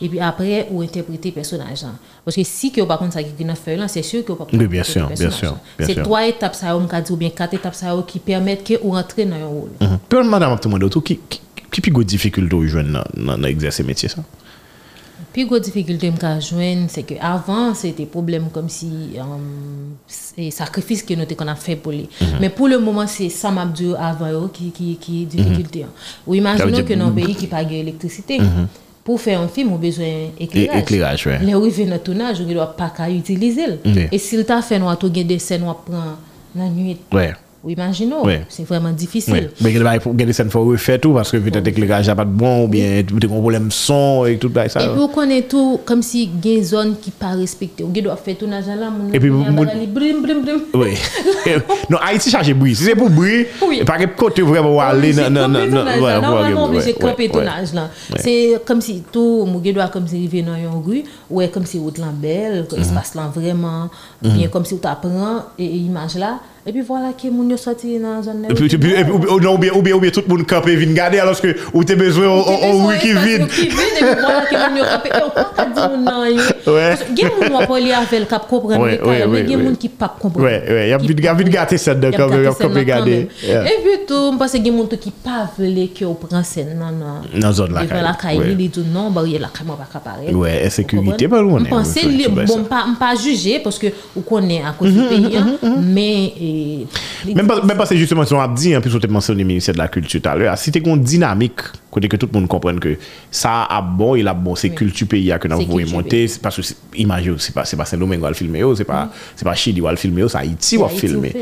et puis après, ou interpréter personnage. hein. Parce que si ou pas contre ça qui écrit dans feuille là, c'est sûr que ou pas Oui, bien sûr, bien sûr, hein. C'est trois étapes ça, ou bien quatre étapes ça, qui permettent que ou rentrer dans un rôle. Mhm. Puis, madame, qui Puis, grosse difficulté que je c'est que avant c'était problème comme si euh, c'est sacrifice que nous qu'on a fait pour lui. Mais pour le moment, c'est ça m'a dit avant yo qui qui qui est difficulté. hein. Ou imaginons dire- que dans un pays qui pas d'électricité. Pour faire un film, on a besoin d'éclairage. Éclairage, ouais. Les arrivé dans le tournage, on ne doit pas utiliser. le. Oui. Et s'il t'a fait, nous avons des scènes, on prend la nuit. Ouais. Ou imaginons, Ouais. c'est vraiment difficile. Oui. Mais il y a des scènes faut refaire tout parce que peut-être l'éclairage n'a pas de bon ou bien tu as un problème son et tout ça. Et puis, on connaît tout comme si il y a une zone qui pas respectée. On doit faire tournage là, mon Et puis, mon- brim, brim, brim. Oui. (laughs) non, Haïti charge bruit. Si c'est pour bruit, Oui. pas que côté vraiment aller non non non non là. Normalement, obligé de camper tournage là. C'est comme si tout, mon doit comme si arrivé dans une rue, ouais, comme si route là belle, que l'espace là vraiment, bien comme si tu apprends et image là. Et puis voilà que yo sorti dans la zone là. Et puis, et puis, et puis, ou, bien, ou bien, ou bien tout le monde campe et vient garder alors que ou t'as besoin espace vide. Et puis voilà que yo camper. Et on pas dire mon nan yo. Parce que gen moun wap li avec cap comprendre les cas, mais ouais, gen ouais. moun qui pas comprendre. Ouais, ouais, y a y a vite Y a y a comme là regarder. Et puis tout, que gen moun tout qui pas que on prend scène nan nan. Dans zone la caille, la caille, ouais. il dit non, bah il la caille pas capable. Ouais, insécurité, pas loin, On pense bon pas pas juger parce que on connaît à cause du pays hein, mais eh, Même parce que justement, si on a dit, en plus, on a mentionné le ministère de la Culture tout à l'heure, si tu une dynamique, côté que tout le monde comprenne que ça a bon, il a bon, c'est culture pays que nous voulons monter, parce que, imaginez, c'est pas Saint-Domingue qui va le filmer, oh, c'est pas Chili qui va le filmer, oh, c'est Haïti qui va le filmer.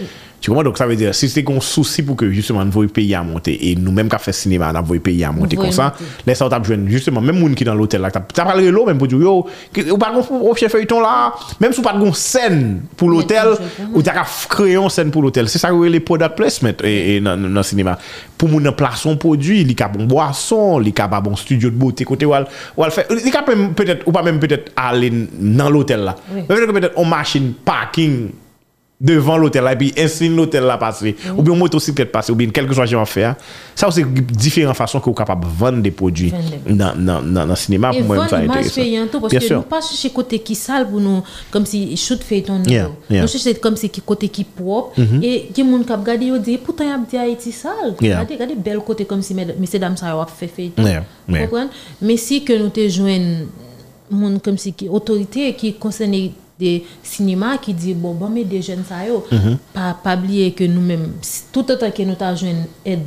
Tu comprends? Donc ça veut dire, si c'est un souci pour que justement nous le pays à monter, et nous-mêmes qui fait cinéma, nous le pays à monter comme ça, laisse ça jeune, justement, même monde qui dans l'hôtel là, t'as parlé l'eau même pour dire, yo, ou pas au chef feuilleton là, même si pas de scène pour l'hôtel, ou t'as créé une scène pour l'hôtel. C'est ça que les product placement et, dans le cinéma. Pour nous placer un produit, il y a bon boisson, il y a bon studio de beauté, côté ou elle fait, il y a peut-être, ou pas même peut-être aller dans l'hôtel là. Peut-être peut-être on machine parking devant l'hôtel là, et puis insigne l'hôtel là passer, ou bien motocyclette passer, ou bien quelque chose à faire. Ça, c'est différentes façons que vous capable de vendre des produits dans, dans, dans, dans le cinéma. Et Pour moi, ça intéressant. tout, parce Bien que sûr. nous pas chercher côté qui sale pour nous, comme si shoot fait ton Yeah, yeah. Nous chercher comme si côté qui propre. Et qui moun kap gade yo dit, pourtant y a dit Haïti sale. Yeah. Regardez, regardez bel côté comme si messieurs dames ça a fait fait. Yeah, yeah. Mais si que nous te joignent moun comme si qui autorité qui concerne des cinémas qui dit bon bon mais des jeunes ça yo Mm-hmm. pas pas oublier que nous même tout autant que nous t'a joindre aide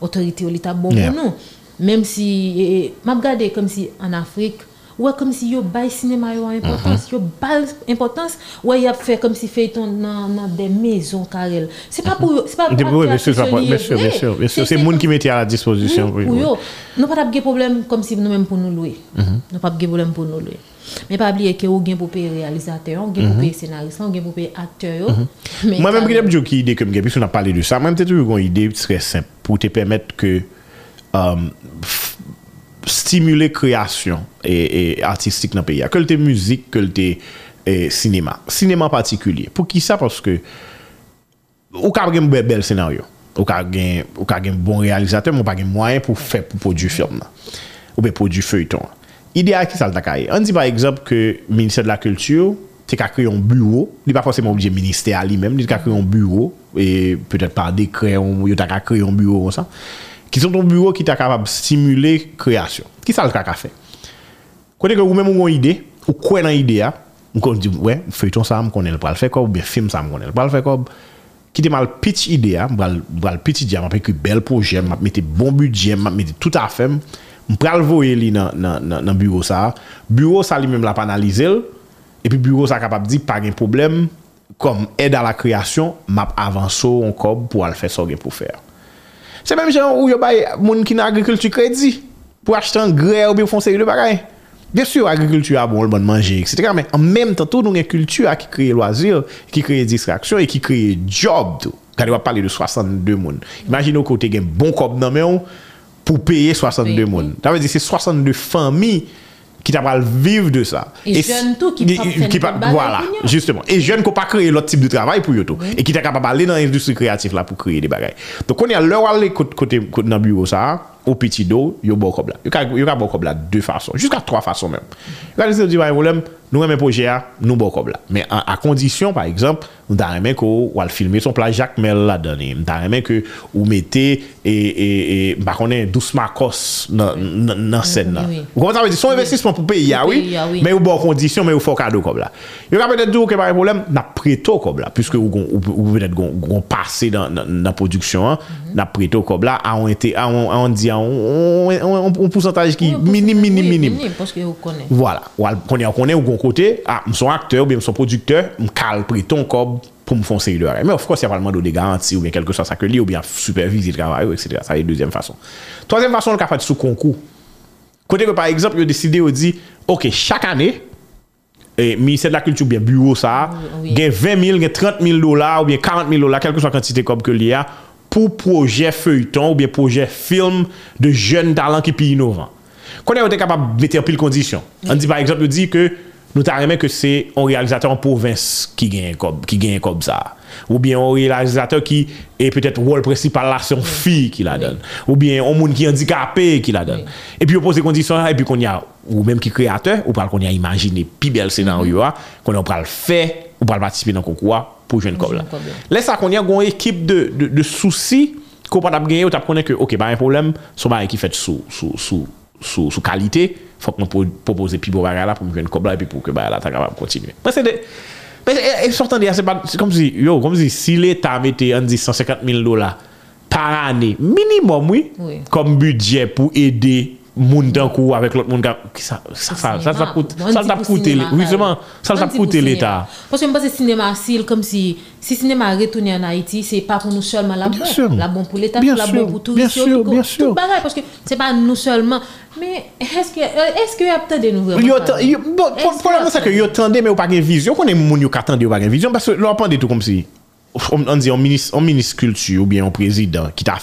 autorité ou l'état bon Yeah. pour nous même si m'a regardé comme si en Afrique ouais comme si yo bail cinéma yo importance Mm-hmm. yo bail importance ouais y a fait comme si fait ton dans dans des maisons carrel c'est pas pour c'est pas pour Oui, bien sûr, bien sûr. C'est monde qui mettait à la disposition. oui, oui, pour oui. yo. Nous pas de problème comme si nous-mêmes pour nous louer. Nous pas de problème pour nous louer. Mais pas oublier que ou gain pour payer réalisateur, ou gain pour payer scénariste, ou gain pour payer acteur. Mais Moi-même, j'ai une idée comme puisqu'on a parlé de ça, moi-même, j'ai toujours une idée très simple pour te permettre que euh, stimuler création et, et artistique dans le pays. Que le musique, que le cinéma. E, cinéma particulier. Pour qui ça Parce que ou ka un bel scénario, ou ka gen ou ka gen bon réalisateur, mais pas gen moyen pour faire pour produire film ou bien produire feuilleton. Idéal qui ça le On dit par exemple que ministère de la culture c'est qu'à créer un bureau, il n'est pas forcément obligé ministère lui-même, il qu'à créer un bureau et peut-être par décret on il t'a créer un bureau ça. qui sont ton bureau qui t'a capable de stimuler création. Qui ça le cas fait Quand que vous même une idée, ou quoi dans l'idée, vous dit ouais, feuilleton ça me connaît pas le faire comme ou bien film ça me connaît pas le faire comme qui te mal pitch idée, bral pitch idée, m'a que bel projet, m'a mettre bon budget, m'a mettre tout à fait, m'a le voyer li dans dans bureau ça. Bureau ça lui-même l'a analyser et puis bureau ça capable dire pas de problème comme aide à la création, m'a avancer encore pour le faire ça pour faire. Se menm jan ou yo bay moun ki nan agrikultu kredi pou achete an gre ou bi ou fon seri de bagay. Bien sûr, agriculture a bon, le bon manger, etc. Mais en même temps, nous avons une culture qui crée loisirs, qui crée distraction et qui crée job. Tout. Quand on va parler de 62 personnes, imaginez que vous avez un bon cop dans pour payer 62 personnes. Ça veut dire que c'est 62 familles qui t'a pas vivre de ça. Et, et jeunes tout qui, qui pas voilà, justement. Et jeunes qui pas créer l'autre type de travail pour eux tout mm -hmm. et qui t'a capable d'aller dans l'industrie créative là pour créer des bagailles. Donc on est à l'heure aller côté côté dans bureau ça au petit dos, yo bon comme là. Yo ka bon comme là deux façons, jusqu'à trois façons même. Là ils disent ouais, problème nous aimons projet nous bon comme là mais à à condition par exemple nous aimer que ou filmer son plat Jacques Mel là donné nous aimer que ou mettez et et et bah connaît douce marcos dans dans scène là vous comprenez ça? Veut dire son investissement pour payer ah oui mais ou bon condition mais ou faut cadeau comme là il y a peut-être dire que par problème n'a préto comme là puisque ou ou peut-être gon passé dans dans production mhm. n'a préto comme là a on été a on a on dit a on un pourcentage qui minime minime minime. parce que vous connaissez. Voilà. Ou connaît on connaît ou côté, ah, je suis acteur, je suis producteur, je cale ton cob pour me foncer de Mais of course, il y a pas le de des garanties ou bien quelque chose ça que ou bien superviser le travail, etc. Ça, c'est deuxième façon. Troisième façon, on le fait sous concours. Côté que par exemple, il a décidé, il dit, OK, chaque année, et ministère de la culture bien bureau ça oui. gain 20 000 gain 30 000 dollars ou bien 40 000 dollars quelle que soit la quantité comme que l'IA pour projet feuilleton ou bien projet film de jeunes talents qui sont innovants. Qu'on est capable de mettre en pile condition. On dit par exemple, on dit que nous t'arrêtons que c'est un réalisateur en province qui gagne comme qui gagne comme ça. Ou bien un réalisateur qui est peut-être rôle principal là c'est une fille qui la donne. Ou bien un monde qui est handicapé qui la donne. Et puis on pose des conditions et puis qu'on y a ou même qui créateur ou pas qu'on y a imaginé plus bel scénario qu'on on le fait ou pas participer dans concours pour jeune comme là. Laisse ça qu'on y a une équipe de, de, de soucis qu'on pas gagner ou t'as que OK pas un problème son mari qui fait sous sous sous sou, sou kalite, fòk mwen propose pi bo bagay la pou mwen jwen kob la, epi pou ke bagay la ta kapab kontinue. Mwen se de, mwen se, e, e sortan de, se pa, se kom si, yo, kom si, si l'Etat mette an di 150 000 dola par ane, minimum, oui, oui. kom budget pou ede moun moun Bon, sa di sa pou koute, cinéma, oui, kare. seman, sa sa Bon, di koute pou l'Etat. cinéma. Parce que je pense que cinéma, si, comme si, si cinéma retourne en Haïti, c'est pas pour nous seulement la Bien bon. sûr. La bon pour l'État, Bien la sûr, bon pour tout bien sûr, bien sûr. Parce que c'est pas nous seulement. Mais est-ce que, euh, est-ce que y a peut-être des nouvelles? Yo tan- yo- bon, Problème que- ke yo tende men ou pa gen vizyon konen moun yo ka tende ou pa gen vizyon Parce que lò pande tout kom si On on di, on minis, on minis kultu ou bien on prezident ki ta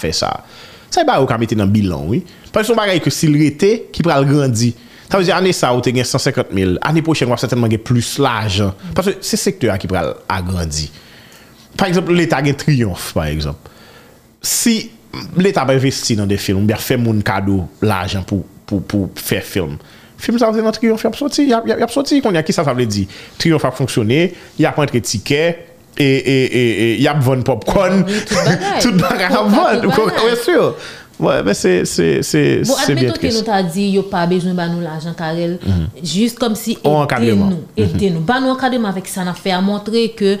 Sa y ba ou ka mette nan bilan, oui Pwè son bagay ke sil rete ki pral grandi. Ta vezi ane sa ou te gen 150 mil, ane pochen wap certainman gen plus l'ajan. Pwè se sektor a ki pral agrandi. Par exemple, l'Etat gen triyonf, par exemple. Si l'Etat pa investi nan de film, biya fè moun kado l'ajan pou, pou, pou fè film, film sa wè nan triyonf yap soti, yap, yap yap soti kon ya ki sa sa vle di. Triyonf ap fonksyonè, yap antre tike, e e, e, e, yap von popcorn, tout bagay ap von, ou kon wè syo. Ouais, mais c'est bon, bien triste. Bon, admettons que nous t'a dit, yo pas besoin de nous l'argent, Karel. Mhm. Juste comme si, aidez-nous, aidez-nous. Mhm. Pas nous encadrement avec ça, n'a fait à montrer que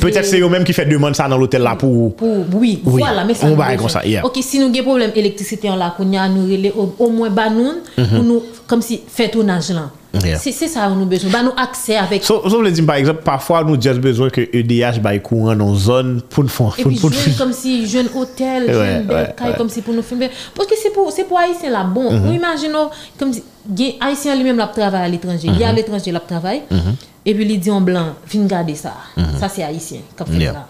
Peut-être c'est eux même qui fait demande ça dans l'hôtel là pour... Pour, oui, Oui, voilà, mais ça on nous va comme ça, yeah. Ok, si nous avons problème électricité en là, qu'on a nous relais, au, au moins, bah, nous, pour nous, comme si, fait tournage là. Mhm. Yeah. C'est ça que nous besoin. Bah, nous accès avec. Sauf le dire, par exemple, parfois nous just besoin que EDH baille courant dans zone pour nous faire... Pour- pour- comme si, jeune hôtel, Ouais, jeune ouais, comme si pour nous filmer. Parce que c'est pour, c'est pour Haïtien là, bon. Mhm. Ou imaginons, comme si, Haïtien lui-même la travaille à l'étranger. Il y a Mhm. à l'étranger la travaille. Et puis, il dit en blanc, viens garder ça. Ça, c'est Haïtien, Mhm. Yeah.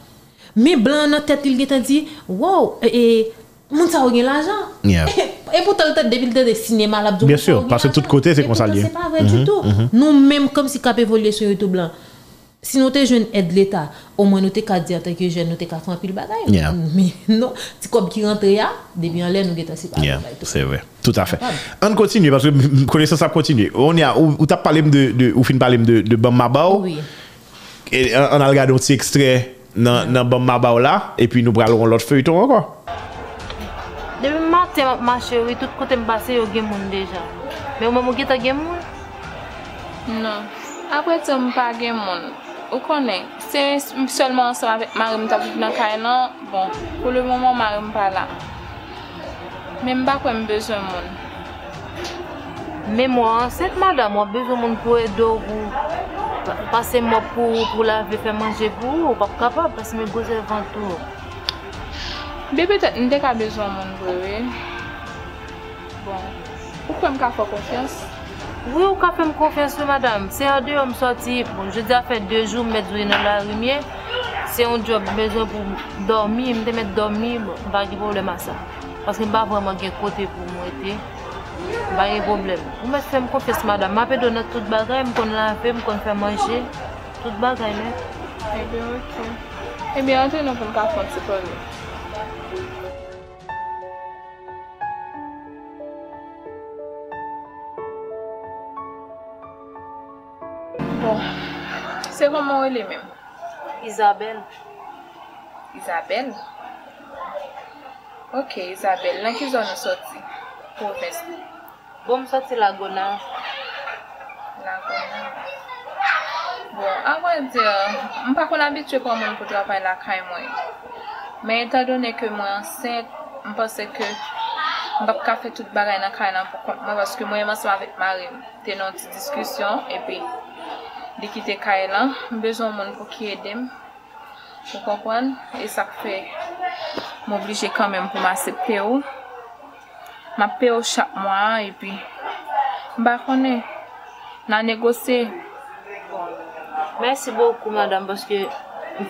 Mais blanc, dans la tête, il dit, wow, et, et, moun sa ou gen l'argent. Yeah. (laughs) Et pourtant, le tête depuis le temps de cinéma, là, Bien sûr, parce que tout côté, c'est Et comme ça lié. C'est pas vrai du tout. Nous-mêmes, comme si cap évolué sur YouTube blanc. Si nous te jeune aide l'État, au moins nous ka dire que jeune, nous ka faire pile bagaille. Yeah. Mais non, si comme qui rentre là, depuis en l'air, nous c'est pas Yeah, c'est vrai. Tout à fait. On continue parce que m- connaissance ça continue. On y a ou, ou t'as parlé de de ou fin parlé de de Bam Mabao. Oui. Et on a regardé un petit extrait dans dans Bam Mabao là et puis nous prendrons l'autre feuilleton encore. Depi maten ap mache, oui, tout kote m pase yo gen moun deja. Men ou mwen mou geta gen moun? Non. Apre te m pa gen moun. Ou konen, se solman ansan avèk marim ta viv nan kay nan, bon, pou le mouman marim pa la. Men mba kwen mbezon moun. Men mwen, set madam wap bezon moun pou edo ou pase mwa pou pou la ve fè manje pou ou pap kapab pase mwen goze vantou. Be petet mdek a bezon moun pou we. Bon, ou kwen mka fò konfians? Oui, ou ka fèm konfyansou, madame. Se an de yo m soti, bon, je di a fè 2 jou m mèdou nan la rumye. Se yon job bezon pou dormi, m te mèd dormi, bon, m ki problem a sa. Paske m ba vreman gen kote pou m wete. M gen problem. Ou mèd fèm konfyansou, madame. M apè donat tout bagay, m kon la fèm, m kon fè manje. Tout bagay, mè. Eh Ebe, ok. Eh Ebe, an nou pou m ka fòm se kon mè. Bon, se koman wè lè mèm? Isabelle. Isabelle? Ok, Isabelle, nan ki zon nou soti? Pou fès? Bon, soti la gona. La Gonan. Bon, anwen di, m pa kon abitwe kon moun pou trapay la kay mwen. Men, etan donè ke mwen ansen, m pase ke m bap ka fè tout bagay nan kay nan pou kont mwen, paske mwen yaman seman vek Marim. Tenon ti diskusyon, epi... di kite kay lan, bezon moun pou ki edem, pou konpon, e sak fe m'oblije kanmen pou m'asepte ou, m'ape ou chak mwa, e pi, mba konen, nan negose. Mersi boku madame, paske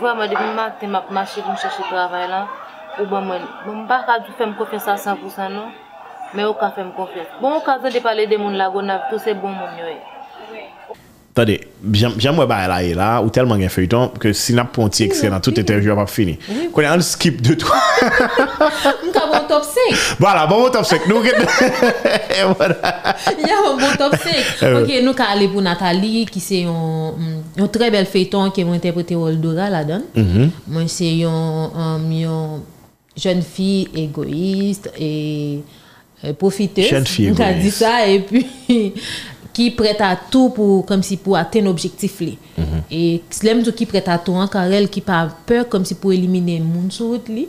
vwèman depi maten map mache di mchache travay lan, ou ban mwen, bon, mba ka di fèm konfensa 100% nou, men ou ka fèm konfensa. Bon, ou ka zan de pale de moun lagonav, tou se bon moun yo e. Attendez, j'aime j'aime ouais bah là et là ou tellement gen feuilleton que si n'a pas un petit extrait dans toute interview va pas fini. Qu'on a un skip de toi. (laughs) Ka bon top 5. voilà, bon top 5 nous (laughs) voilà. Il y a un bon top 5. Euh. ok, nous aller pour Nathalie, qui c'est un, un très bel feuilleton qui m'a interprété Oldora là-dedans. Moi, c'est une jeune fille égoïste et profiteuse. Jeune fille On a dit ça et puis qui prête à tout pour comme si pour atteindre objectif li. Et l'aime tout qui prête à tout en car elle qui pas peur comme si pour éliminer moun sur route li.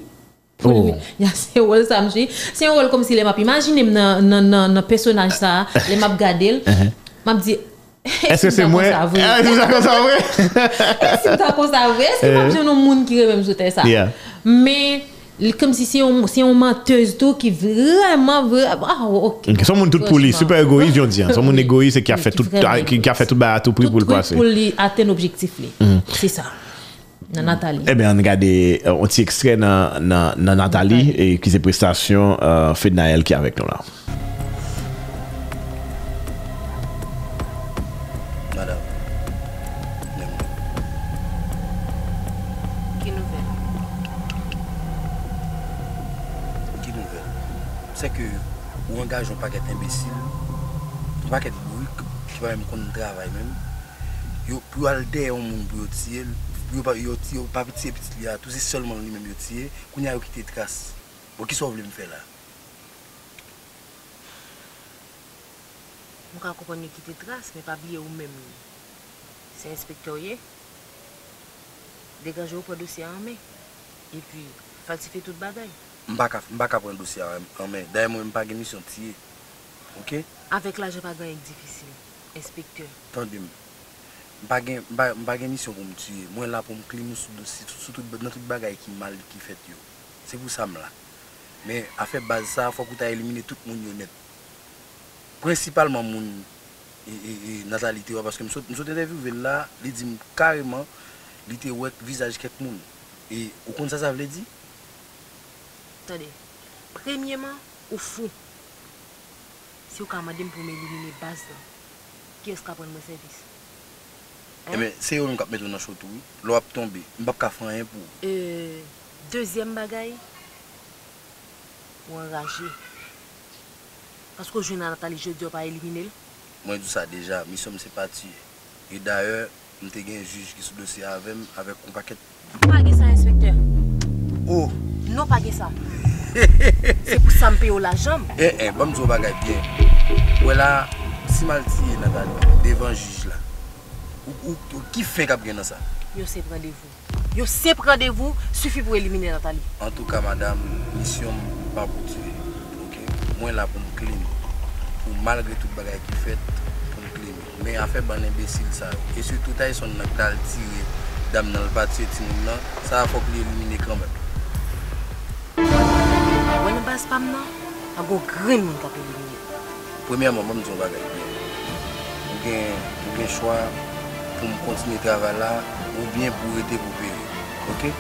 Oh. se rol sa mjwe. Se yon rol kom si le map imagine m nan, nan, nan, nan personaj sa, le (laughs) map gade l, map di, Est-ce que c'est moi? Ah, c'est ça comme (laughs) (laughs) ça, vrai? Si mta kon sa vre, eske pa pje nou moun ki remem jote sa. Yeah. Me, li- kom si se yon, se yon menteuse tou ki vreman, vreman, ah, ok. Ok, Son moun tout pou li, Franchement. super égoïste, yon di. an. Son moun égoïste qui a fait qui tout, vraiment qui, qui a fait tout à tout prix pour le passer. Pour li atteindre objectif li. C'est ça. Nan Nathalie. Eh bien, on regarde euh, un petit extrait dans, Nathalie et qui c'est prestation euh, Naël qui est avec nous là. Ou engage un paquet imbécile, un paquet bourrique qui va même qu'on travail même. Yo pour aller derrière un monde pour yo tirer, pour yo pas yo tirer pas petit petit là, tout c'est seulement lui même yo tirer, qu'on y a yo quitté trace. Bon qui sont voulu me faire là? Mwen ka kompon kite tras, pa. Se pou tout. Mbaka, mbaka pren dosye anmen. Daye mwen mpa gen misyon tiye. Ok? Avèk la, jè pa gen ek difisil. Inspekteur. Tande m. Mpa gen misyon pou m tiye. Mwen la pou m klim sou dosye. Soutout nan tout bagay ki mal ki fet yo. Se pou sa m la. Men, afè baz sa, fòk ou ta elimine tout moun yon net. Prinsipalman moun e, e, e, natalite yo. Paske m sot interviewè la, li di m kareman, li te wèk vizaj ket moun. E, ou kon sa sa vle di? Tade, premyeman, ou fou. Si ou ka madem pou mè elimine baz la, ki eska pon mwen servis? eh mais c'est eux qui mettre dans chautou. L'eau a tombé. M'pa ka faire rien pour. Euh, Dezyem bagay, ou enraje. Pasko jwen nan Nathalie je di ou pa elimine l. Moi tout ça déjà, c'est pas tuer. Et d'ailleurs, nous avons un juge qui sous dossier avec avec un paquet Pa ge sa, inspekteur. Oh, Non pa ge sa. Se pou sa mpe yo la jam. eh eh, bon me bagay bien. Voilà, si mal tirer Nathalie devant juge là. Ou, qui fait cap dans ça? Yo se prendez-vous. Yo se prendez-vous, suffit pour éliminer Nathalie. En tout cas, madame, mission pas pour tuer. OK? Moi là pour me clean. Pour malgré tout bagay qui fait pour me clean. Mais en fait ban imbécile ça. Et surtout taille son nak dal tirer dame dans le pas nan, ça faut que l'éliminer quand nan baz pam nan, a go gren moun kap elimine. Premièrement, moi, je dis un bagage bien. Ou gen, ou gen choix pour me continuer le travail là, ou bien pour rester pour payer. Ok?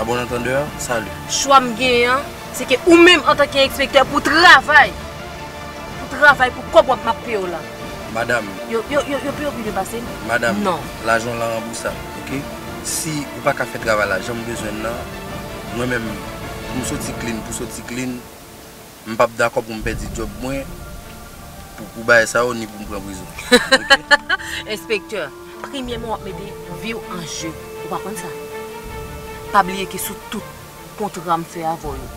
À bon entendeur, salut. Chwa m gen an, se ke ou menm an tanke inspekteur pou travay. Pou travay pou kop wap map peyo la. Madame, Yo, yo, yo, yo peyo pi de pase? madame, Non. l'argent là remboursable. Ok? Si ou pas qu'à faire travail là, j'ai besoin là, moi-même, pour me clean, je ne suis pas d'accord pour me perdre le job moi, pour pour bailler ça ou ni pour me prendre prison. (laughs) Ok? Inspekteur, premièrement wap mette vi ou an jeu. Ou pa kon sa? Pa bliye ke sou tout kontra m fe avon yo.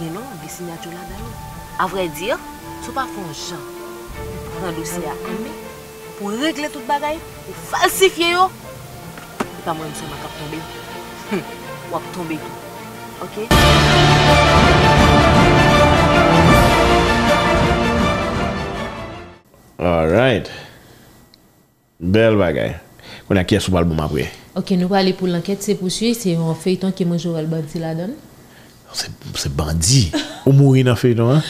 Gen non, ge signatyo la dan yo. A vre dir, sou pa fon jan. Pou pran dosye a ame, pou regle tout (laughs) bagay, pou falsifiye yo. E pa mwen mse man kap tombe. Wap tombe tou. ok? Alright. Bel bagay. Kon a kye sou bal bou ma pouye. Ok, nou pa ale pou l'anket se pousuy, se yon feyton ki mwen al bandi la don? Se bandi? Ou mouri nan feyton an?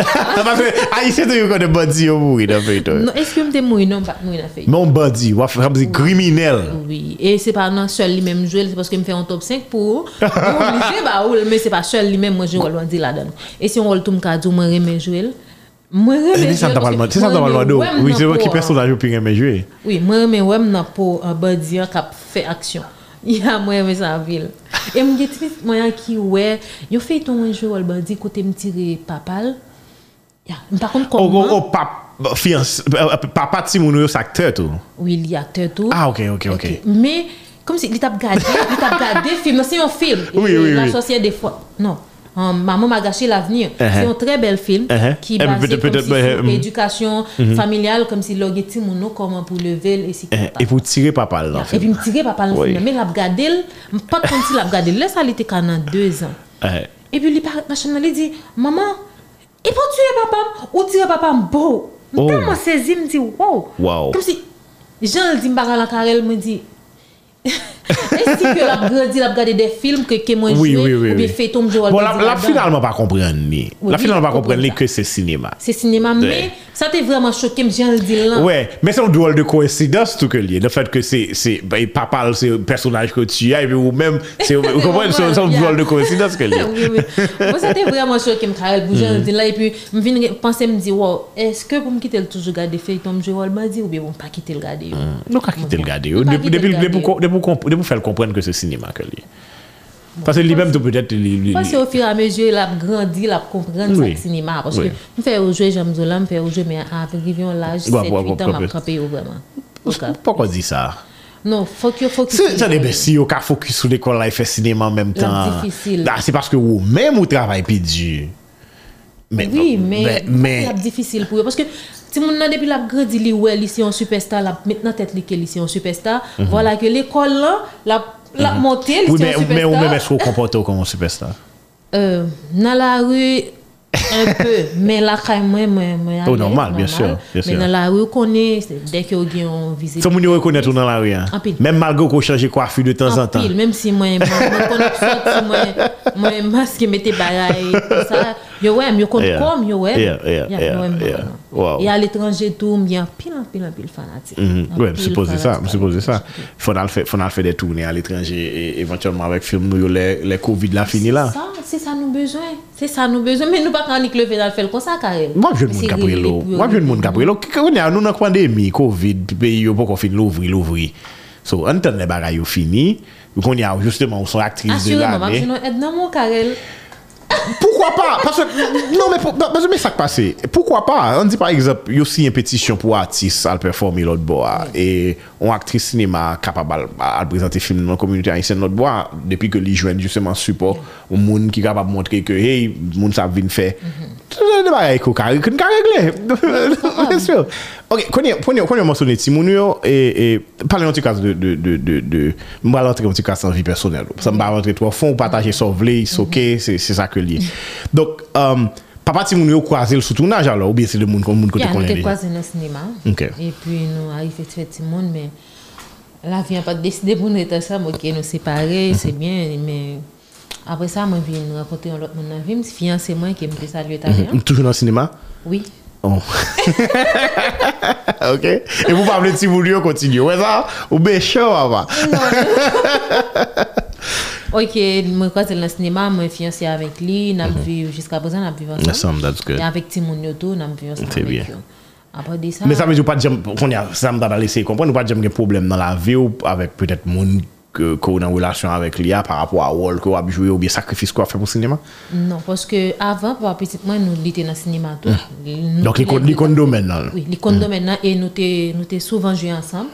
Que Haïtien te yon kon de bandi ou mouri nan feyton. Non, eske mte moui non pa moui na feuilleton? Non bandi, waf ramzi kriminel. Oui, et c'est pas non seul li même jouer, c'est parce que me fait un top 5 pour pour (laughs) obliger bah ou mais c'est pas seul li même moi jouer Londi la donne. Et si E se sa ta palman do. Se ki personaj ou pi reme jwe. Oui, wèm nan un bandi k'ap fait action. (laughs) Ya moi remet sa ville. Et me get triste moi qui ouais, yo fait ton jouer le bandi côté me tirer papal. Par contre comment o, pap, fians, papa ti moun yo sakteur tou. Oui, il a acteur tout. Ah, ok, ok, ok. Mais, comme si il t'a gardé, il t'a gardé film, c'est un film. Oui, Et oui, La oui. des fois. Non. euh, Maman m'a gâché l'avenir. Uh-huh. C'est un très bel film Uh-huh. qui Eh, est basé si ouais, sur hum. éducation familiale, comme si l'on était mon comment pour lever et si Eh, Et pour tirer papa là. Et puis me tirer papa le Oui. Mais l'a regardé, pas comme si l'a regardé. Laisse ça, il était quand même deux ans. Eh, Et puis, il il dit, maman, il faut tuer papa ou tirer papa beau. Oh. Tellement saisi, me dit, wow. Wow. Comme si, Jean le dit, m'bara la carrel, me dit, (laughs) est-ce que la grandi, la regardé des films que, que moi Oui, joué, oui, oui. ou bien oui. fait Tom Joel. Bon, la, la finalement pas comprendre la finalement pas comprendre que c'est cinéma. C'est cinéma, mais Ça t'est vraiment choqué, me le dit là. Ouais, mais c'est un drôle de coïncidence tout que lié. Le fait que c'est ben, papa, c'est un personnage que tu as, et puis ou même, c'est (laughs) un drôle de coïncidence que lié. (laughs) oui, oui. Moi, ça t'est vraiment choqué, me Karel Boujan le dit là, et puis je viens penser, me dire, wow, est-ce que pour me quitter le toujours garder Feuilleton, je vais le dire, ou bien on pas quitter le garder? Mmh. Non, pas quitter le bon, garder. Depuis pour faire comprendre que c'est cinéma que lié. Parce que lui-même peut-être il- il- Parce qu'au fur et à mesure, il a grandi, il a compris le cinéma. Parce que je fais jouer James Zola, je fais jouer, mais arrivé à l'âge 7 Ouais, 8 ouais, ans, ouais, je camper vraiment. Pourquoi on dit ça? Non, faut que faut que C'est ça ben si cas focus sur l'école là il fait cinéma en même temps. difficile. Là c'est parce que vous même vous travaillez plus dur. Mais Oui, mais mais, c'est difficile pour eux parce que si mon depuis la grandi li c'est un superstar maintenant tête li c'est un superstar voilà que l'école là la la montée Mhm. oui c'est mais mais ou même est-ce qu'on comporte comme un superstar? Euh, dans la rue un (laughs) peu mais là quand moi moi moi Oh, normal, bien sûr, bien mais sûr. dans la rue qu'on est c'est- dès que on visite Ça, yo reconnaît tout dans la rue. hein. Même malgré qu'on change de coiffure de temps en, en temps. pile, même si moi, moi, connais sorti, moi, moi, masque, mettez bagaille, tout ça. Yo, ouais, yo Yeah. comme, yo. Wow. Et à l'étranger, tout, bien, pile, en pile, en pile fanatique. Mhm. Pile c'est posé ça, ça. Il faut faire, des tournées à l'étranger et éventuellement avec film nous yo, les les Covid là fini là. C'est ça nous besoin. C'est ça nous besoin. Mais nous pas quand on le faire comme ça, carrément. Moi je monde Gabrielo. Moi je monde Gabrielo. Qu'on est nous dans pandémie Covid pays yo pas qu'on fin l'ouvrir l'ouvrir. So on les yo fini. Qu'on y a justement son actrice de je. Pourquoi pas Parce que, non, mais, pour, non, mais ça qui passe. Pourquoi pas On dit par exemple, il y a aussi une pétition pour artistes à performer l'autre bois. Mm. Et une actrice cinéma capable à présenter film dans la communauté haïtienne l'autre bois, depuis que les jeunes justement support, mm. au monde qui est capable de montrer que, hey, le monde ça vient faire. Mm -hmm. Dè ba yè kou ka regle. Ok, konye yon monson eti moun yo, pale yon ti kase de, mba lantre yon ti kase anvi personel. Sa mba lantre to, fon ou pataje so vle, soke, se sa ke liye. Dok, papa ti moun yo kwaze l soutounaj alo, ou biye se de moun kote konen liye? Ya, nou te kwaze nan sinema, e pi nou arife tve ti moun, men la vi an pa deside pou nou etan sa, mwen ki nou separe, se bien, men... après ça, moi, je viens rencontrer un autre monde dans fiancé moi qui me fait saluer ta vie. Toujours dans le cinéma? Oui. Oh. (laughs) ok. Et vous parlez de Timoun yo continue. Ouais, ça? Ou bien chaud, papa. (laughs) Ok, moi, quand dans le cinéma, moi, fiancé avec lui, nous avons vu, jusqu'à présent, avons vu ensemble. That's good. Et avec Timon Yoto, avons vu ensemble. C'est avec bien. Après de ça, Mais ça veut dire pas de ça me à laisser comprendre, pas de problème dans la vie ou avec peut-être moun que qu'on a en relation avec l'IA par rapport à rôle qu'on a joué ou bien sacrifice qu'on a fait pour le cinéma? non, parce que avant, pour petit moi, nous étions dans le cinéma. Tout. Nous- Mm. Donc, les les- con- les condos maintenant. Oui, les condos maintenant, et nous t'es souvent joué ensemble.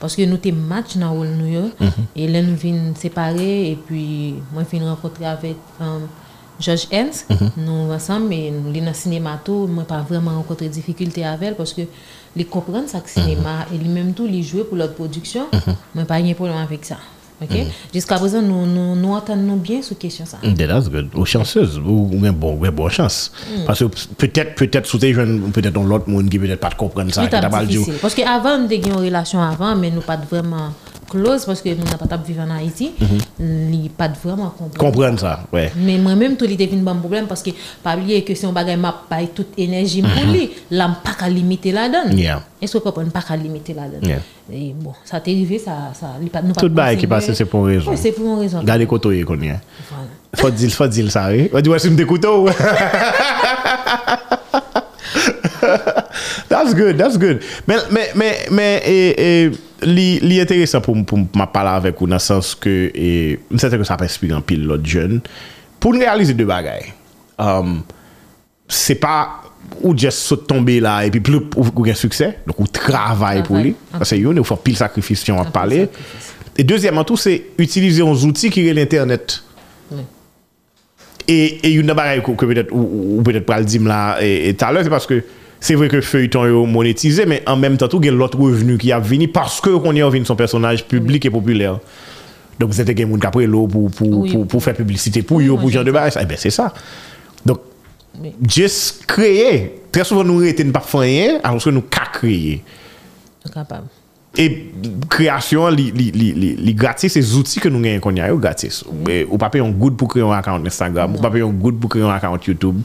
Parce que nous t'es match dans le rôle nous yo. Et là, nous venons séparer. Et puis, moi, je viens rencontrer avec euh, George Hens. Nous ensemble, et nous dans le cinéma tout. Moi, pas vraiment rencontré de difficulté avec elle. Parce que les comprendre ça que cinéma, et lui-même tout, les jouer pour leur production. Moi, pas de problème avec ça. ok? Jusqu'à présent, nous, nous, nous entendons bien sur question ça. That's good. Ou chanceuse, ou, ou bien bon, ou bonne chance. Mm. Parce que peut-être, peut-être, sous tes jeunes, peut-être dans l'autre monde qui peut-être pas comprendre ça. Parce qu'avant, nous avions une relation avant, mais nous pas vraiment close parce que nous n'avons pas vivre en Haïti. Nous pas vraiment comprendre. Comprendre ça, ouais. Mais moi-même, tout était un bon problème parce que pas oublier que si on bagaille m'a pas toute énergie pour lui, là, pas qu'à limiter. Mhm. Yeah. Est-ce que comprenez? Pas qu'à limiter là-dedans? Yeah. Et bon, ça t'est arrivé, ça, ça, pas, nous Tout bail qui passe, c'est pour une raison. Oui, c'est pour une raison. Gardez côté qu'on y est. Faut dire, faut dire ça, oui. On dit, ouais, c'est une couteau. (laughs) That's good, that's good. Men, men, men, men, e, e, li, li enteresan pou ma pala avek um, ou nan sens ke, e, msete ke sa pa espri an pil lot jen, pou n realize de bagay. Um, se pa, ou jes sot tombe la, e pi ploup ou gen suksè, ou travay pou li, se yon, ou fò pil sakrifis yon wap pale. E deuxièman tou, se utilize yon zouti ki re l'internet. Oui. E, e yon nan bagay ou, ou, ou, ou peut-être pral dim la, e talè, se paske, c'est vrai que feuilleton est monétisé, mais en même temps, tout, il y a l'autre revenu qui a venu parce que qu'on est revenu son personnage public et populaire. Donc, c'était quelqu'un qui a pris l'eau pour, pour, oui. pour, pour, faire publicité pour eux, pour Jean de Barès. Eh bien, c'est ça. Donc, oui. just créer. Très souvent, nous n'étions pas rien alors que nous qu'à créer. Capable. Et création, li gratis, ces outils que nous gagnons qu'on a, gratis. Ou pas payer un good pour créer un account Instagram, ou pas payer un good pour créer un account YouTube,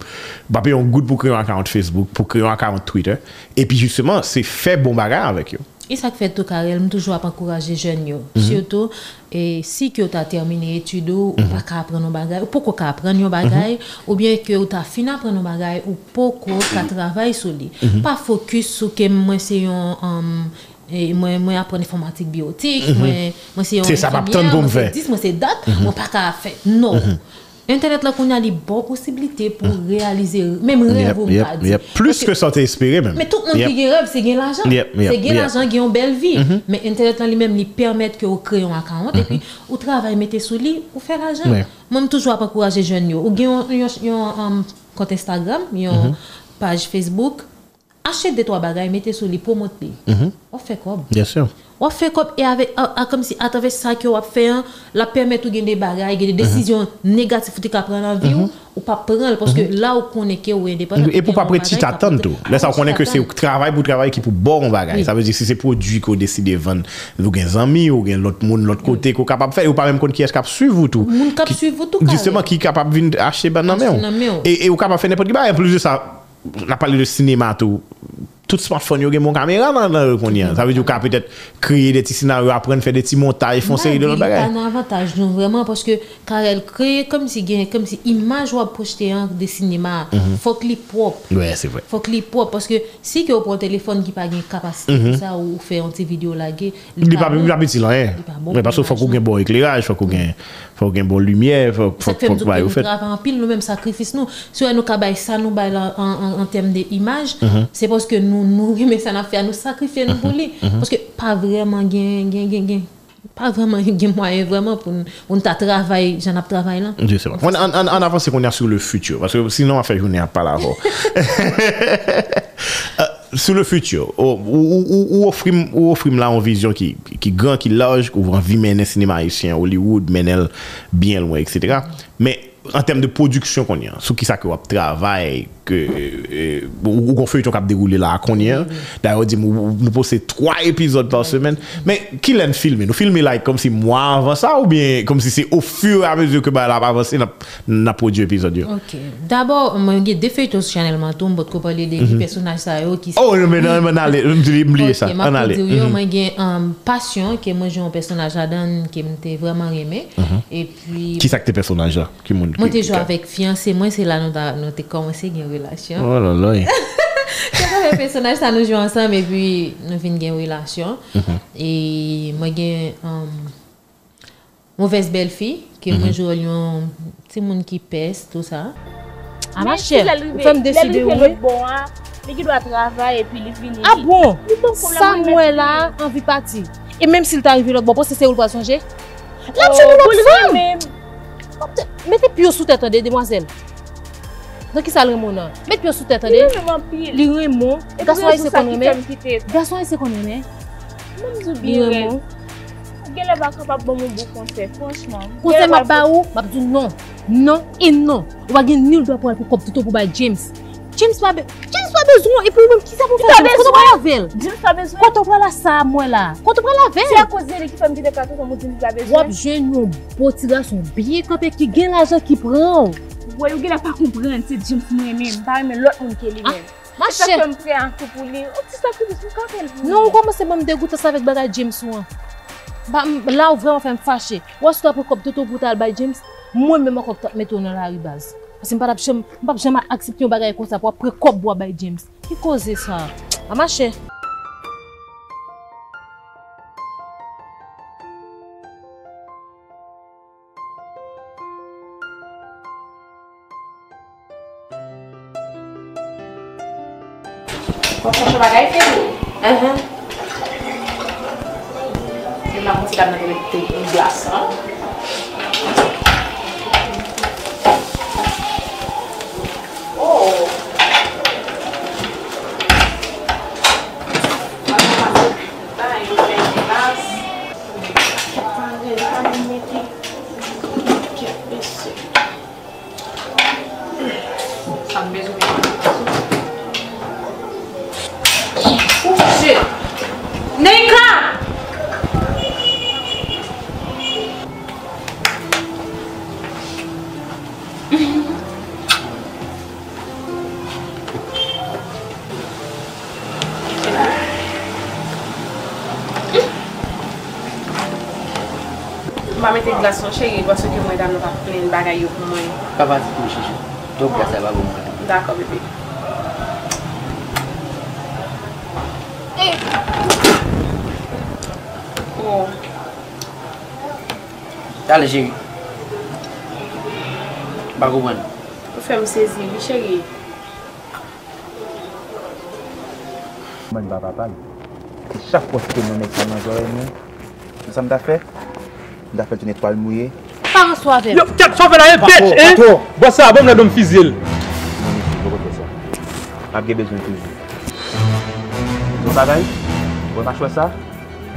ou pas payer un good pour créer un account Facebook, pour créer un account Twitter. Et puis justement, c'est fait bon bagage avec eux. Et ça fait tout carré, je toujours à encourager jeunes yo. Mhm. Surtout et si que tu as terminé études ou Mhm. pas qu'à apprendre un bagage, ou pourquoi qu'à apprendre un bagage ou bien que tu as fini apprendre un bagage ou pourquoi qu'à travailler sur lui. Mhm. Pas focus sur que moi c'est un um, et moi moi apprendre informatique biotique, moi moi c'est Mhm. C'est ça, tant pour me faire. Mhm. 10, moi c'est date, moi pas qu'à faire. Non. Internet là qu'on a des bonnes possibilités pour réaliser même rêve ou pas dire. Plus Parce que ça t'est espéré même. Mais tout le monde Yep. qui rêve, c'est gagner l'argent. Yep, yep, c'est gagner yep. l'argent, gagner une belle vie. Mais Internet, là, lui-même, lui permet que vous créez un account et puis vous travaillez, mettez sous lit, vous faites l'argent. Moi, je toujours pas encourager jeunes. yo. Ou gagnez un compte Instagram, une page Facebook. Achetez des trois bagages, mettez sous lit, promotez. On fait quoi? Bien sûr. On fait comme, et avec, à- à- comme si à travers ça que on fait, hein, la permet de gagner des bagages, des décisions négatives que prendre la vie, ou- ou pas prendre, parce que là où on est que ou indépendant. Et pour pas petit attendre tout. Là, ça, on connaît que c'est travail pour travail qui pour bon bagage. Oui. Ça veut dire si c'est produit qu'on décide de vendre, vous avez des amis, ou l'autre monde, l'autre côté, qu'on capable de faire, ou pas même qui est capable de suivre vous tout. Kap Qui- suivre tout Justement, qui est capable de venir acheter on. Et, et capable de faire n'importe quoi. En plus de ça, on a parlé de cinéma tout. Tout smartphone, yo gen mon caméra dans y a. Ça veut dire qu'on peut peut-être créer des petits scénarios, apprendre faire des petits montages, font série de l'autre bagage. un avantage vraiment parce que car elle crée comme si gagne comme si image ou projeter en de cinéma Mhm. faut que les propre Ouais, c'est vrai. faut que les propre parce que si que un téléphone qui pas gagne capacité pour ça ou faire un petit vidéo lagué Il pas il pas petit là, hein. Mais parce qu'il faut qu'on un bon éclairage, faut qu'on ait faut qu'on ait une bonne lumière, faut faut fait faut que vous faites. travailler en pile nous même sacrifice nous si nous ça nous en, en, en termes d'image Mhm. c'est parce que nous nous (laughs) mais ça n'a fait nous sacrifier nous pour lui Mhm. parce que pas vraiment gain gain gain gain pas vraiment (laughs) gain moyen vraiment pour nous ta travail j'en travail là Je sais pas. On, on, on, on avance qu'on est sur le futur. Parce que sinon, on faire journée à pas (laughs) là. Sou le futur, ou ofrim la an vizyon ki, ki gran, ki laj, ou an vi menen sinema Haitien, Hollywood menel bien lwen, etc. Men, an tem de produksyon kon yon, sou ki sa ki wap travay, avèk eh, eh, ou kon fè yon kap deroule la akonyen. Da yo di nou pose 3 epizod par semen. Men, ki lè n filme? Nou filme like kom si mwa avan sa ou bien kom si se ou fur a mezur ke ba la avanse na produ epizod yo? Ok. D'abord, mwen gen de fè yon chanel mantou mbot ko pale de ki personaj sa yo ki se... Oh, men alè, mbliye sa. An alè. Mwen gen pasyon ke mwen joun personaj la dan ke mwen te vreman reme. Mm-hmm. E pi... Ki sa ke te personaj la? Mwen te joun avèk fiansè mwen se la nou te komanse gen relation. Oh là là. (laughs) Le personnage ça nous joue ensemble et puis nous vinn une relation. Mhm. Et moi gen um, mauvaise belle fille que Mhm. moi joue un petit monde qui pèse tout ça. Ah, ma chère, rive- femme la décider, le bon, hein, mais qui doit travailler et puis il finit. Ah bon? Il moi là, envie parti. Et même s'il t'arrive l'autre bon, c'est où le va songer? Là, Oh, tu lui femme. même. Mettez pied sous tête, attendez, demoiselle. Zan ki sal remon nan? Met pyo sou tèt an de? Li remon, e gason ay se kon remen. Gason ay se kon remen. Mwen mzou bi remon. Gele baka pa bon mou bou konsey, franchman. Konsey ma ba ou, ma bi di non. Non e non. Wage nil do apol pou kop tito pou bay James. James pa be... James pa bezwen, e pou mwen ki sa pou fè? Koto pwa la vel? James pa bezwen? Koto pwa la sa mwen la? Koto pwa la vel? Se a koze le ki fèm di de kato kon mwen di ni la bezwen? Wap jen yon boti gason biye kope ki gen la jen ki pran ou. Woy, ou gen la pa kompren ti Jim sou mwen men, ba men lot moun ke li men. Ma chè. Sa ke m pre an kou pou li, ou ti sa kou dis mou ka fel pou li. Non, ou koman se mwen m degouta sa vek bagay Jim sou an. Ba, la ou vreman fèm fache. Ou as to apre kop toto boutal bay Jim, mwen mè mè kop top meton nan la ribaz. Asi m pa dap chèm, m pa pjèm a aksepti yon bagay kon sa pou apre kop bo bay Jim. Ki koze sa? Ma chè. Kon chon chon bagay fe yo. Ehe. E ma konsidam nan te yon glas an. do glason chéri, gwa se ke mwen dam nou pa plen bagay yo pou mwen. Pa ti pou chiche. Do glasa va pou mwen. Dako bebe. Eh! Oh! Dale chéri. Bago mwen. Ou fè mwen sezi, bi chéri. Mwen ba papal. Chak poske mwen ek sa manjore mwen, mwen sa mda fè? Da fel ton etwal mouye. Pa an soave. Yo, tek soave la yon bet, eh. Pato, pato. Bosa, bom la dom fizil. Mwen mwen mwen kote sa. Mwen gen bezwen toujou. Zon bagay, mwen pa chwe sa,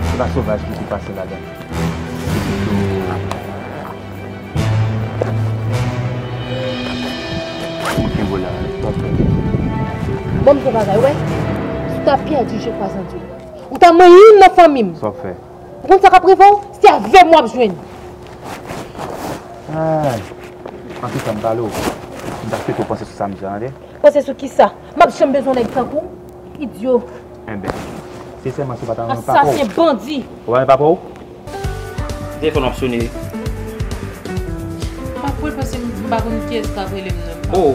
mwen pa sovaj ki ki pase la dan. Bom zon bagay, we. Sou ta perdi, je kwa zan di. Ou ta mwen yon la famim. Sofe. Mwen sa ka privon, se a ve mwa bjwen. Ay, an tou sa mbalo. Mwen da fwe tou pase sou sa mjan de. Pase sou ki sa? Mwen jen bezon lèk sa kou? Idyo. Mbe, eh se se man sou batan mwen pa pou. Asasyen bandi. Ou an mwen pa pou? De kon opsyonè. Pa pou l'pase mwen bagoun ki es kavre lèm nan. Oh. Ou.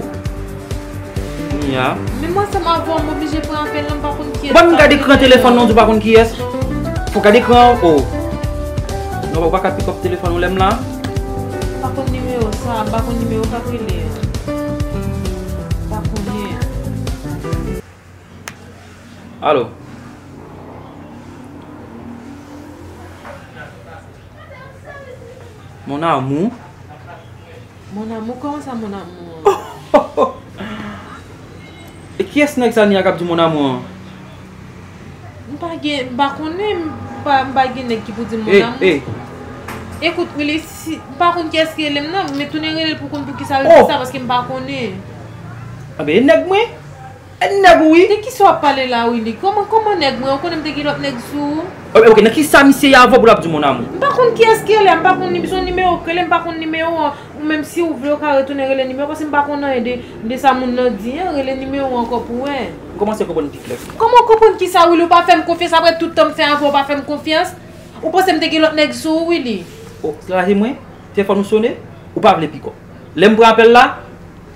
Mwen ya. Mwen mwen sa mwa avon mwen oblije pou an fè lèm bagoun ki es. Mwen mwen gade kran telefon nan di bagoun ki es. Fou ka dekran oh. non, ou? Nou wak wak a pik op telefon ou lem la? Bakon nime ou sa, bakon nime ou kakile. Bakon ye. Alo? Mon amou? Mon amou? Koman sa mon amou? E kyes nek sa ni akap di mon amou an? Bagye, bakonnen, bagye nek ki pou di moun eh, amou. E, eh. e. Ekout, wile, si, bakon ki eske elem nan, me tounen rele pou kon pou ki sa rele oh! sa, paske m bakonnen. Abe, enek mwen? Enek woui? De ki so ap pale la wile? Koman, koman enek mwen? Konen mte ki lot nek sou? Abe, ok, nek ki sa misye ya avop wap di moun amou? Bakon ki eske elem, bakon ni bison nime o, kelem bakon nime o, Mèm si ou vle ou ka retounen rele nime, pasi m pa konan e de sa moun nan di, rele nime ou an kopou, wè. Koman se kopon pi klef? Koman kopon ki sa wili ou pa fèm konfians, apre toutan m fè an pou pa fèm konfians, ou pose m teke lot neg sou wili? Ou, se la jè mwen, fè fon m sonè, ou pa vle pi kon. Lè m pranpel la,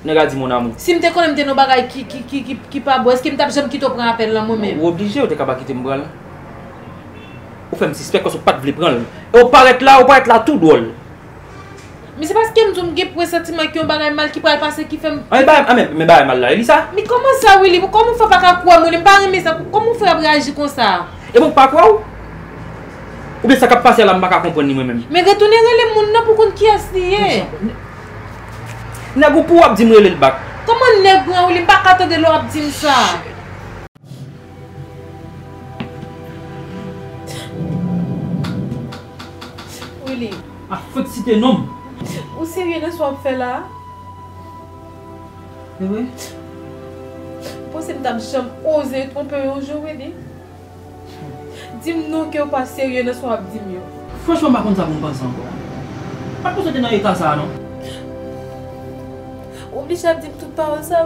nè gadi moun amou. Si m te konen m te nou bagay ki pa bo, eske m tap jèm ki to pranpel la mwen mèm? Ou oblige ou te kaba ki te m bran la? Ou fèm si spek kon sou pat vle pran la? Ou paret la, ou paret la tout dole. Mi se paske m zon pou e ki yon bagay mal ki pral pase ki fem... ame, me bagay mal la, e li sa? Mi koman sa, Willy? Pou koman fwa pa ka kwa moun? M reme sa, pou koman fwa ap reagi kon sa? E pou pa kwa ou? Ou be sa kap pase la mba ka kompon ni mwen men? Me retounen rele moun nan pou kon ki asliye. Nèk ou pou ap di mre rele l bak? Koman nèk ou an Willy? M baka de lo ap di m sa? Willy. Ah, a fote si te nom? Ou serye ne so ap fè la? E we? Po se mta jom oze trompe yo jo wili? Dim nou ke ou pa serye ne so ap dim yo? Franchman bakon sa kon pansan ko. Pat pou se te nan etan sa non? Oblige ap dim tout parol sa?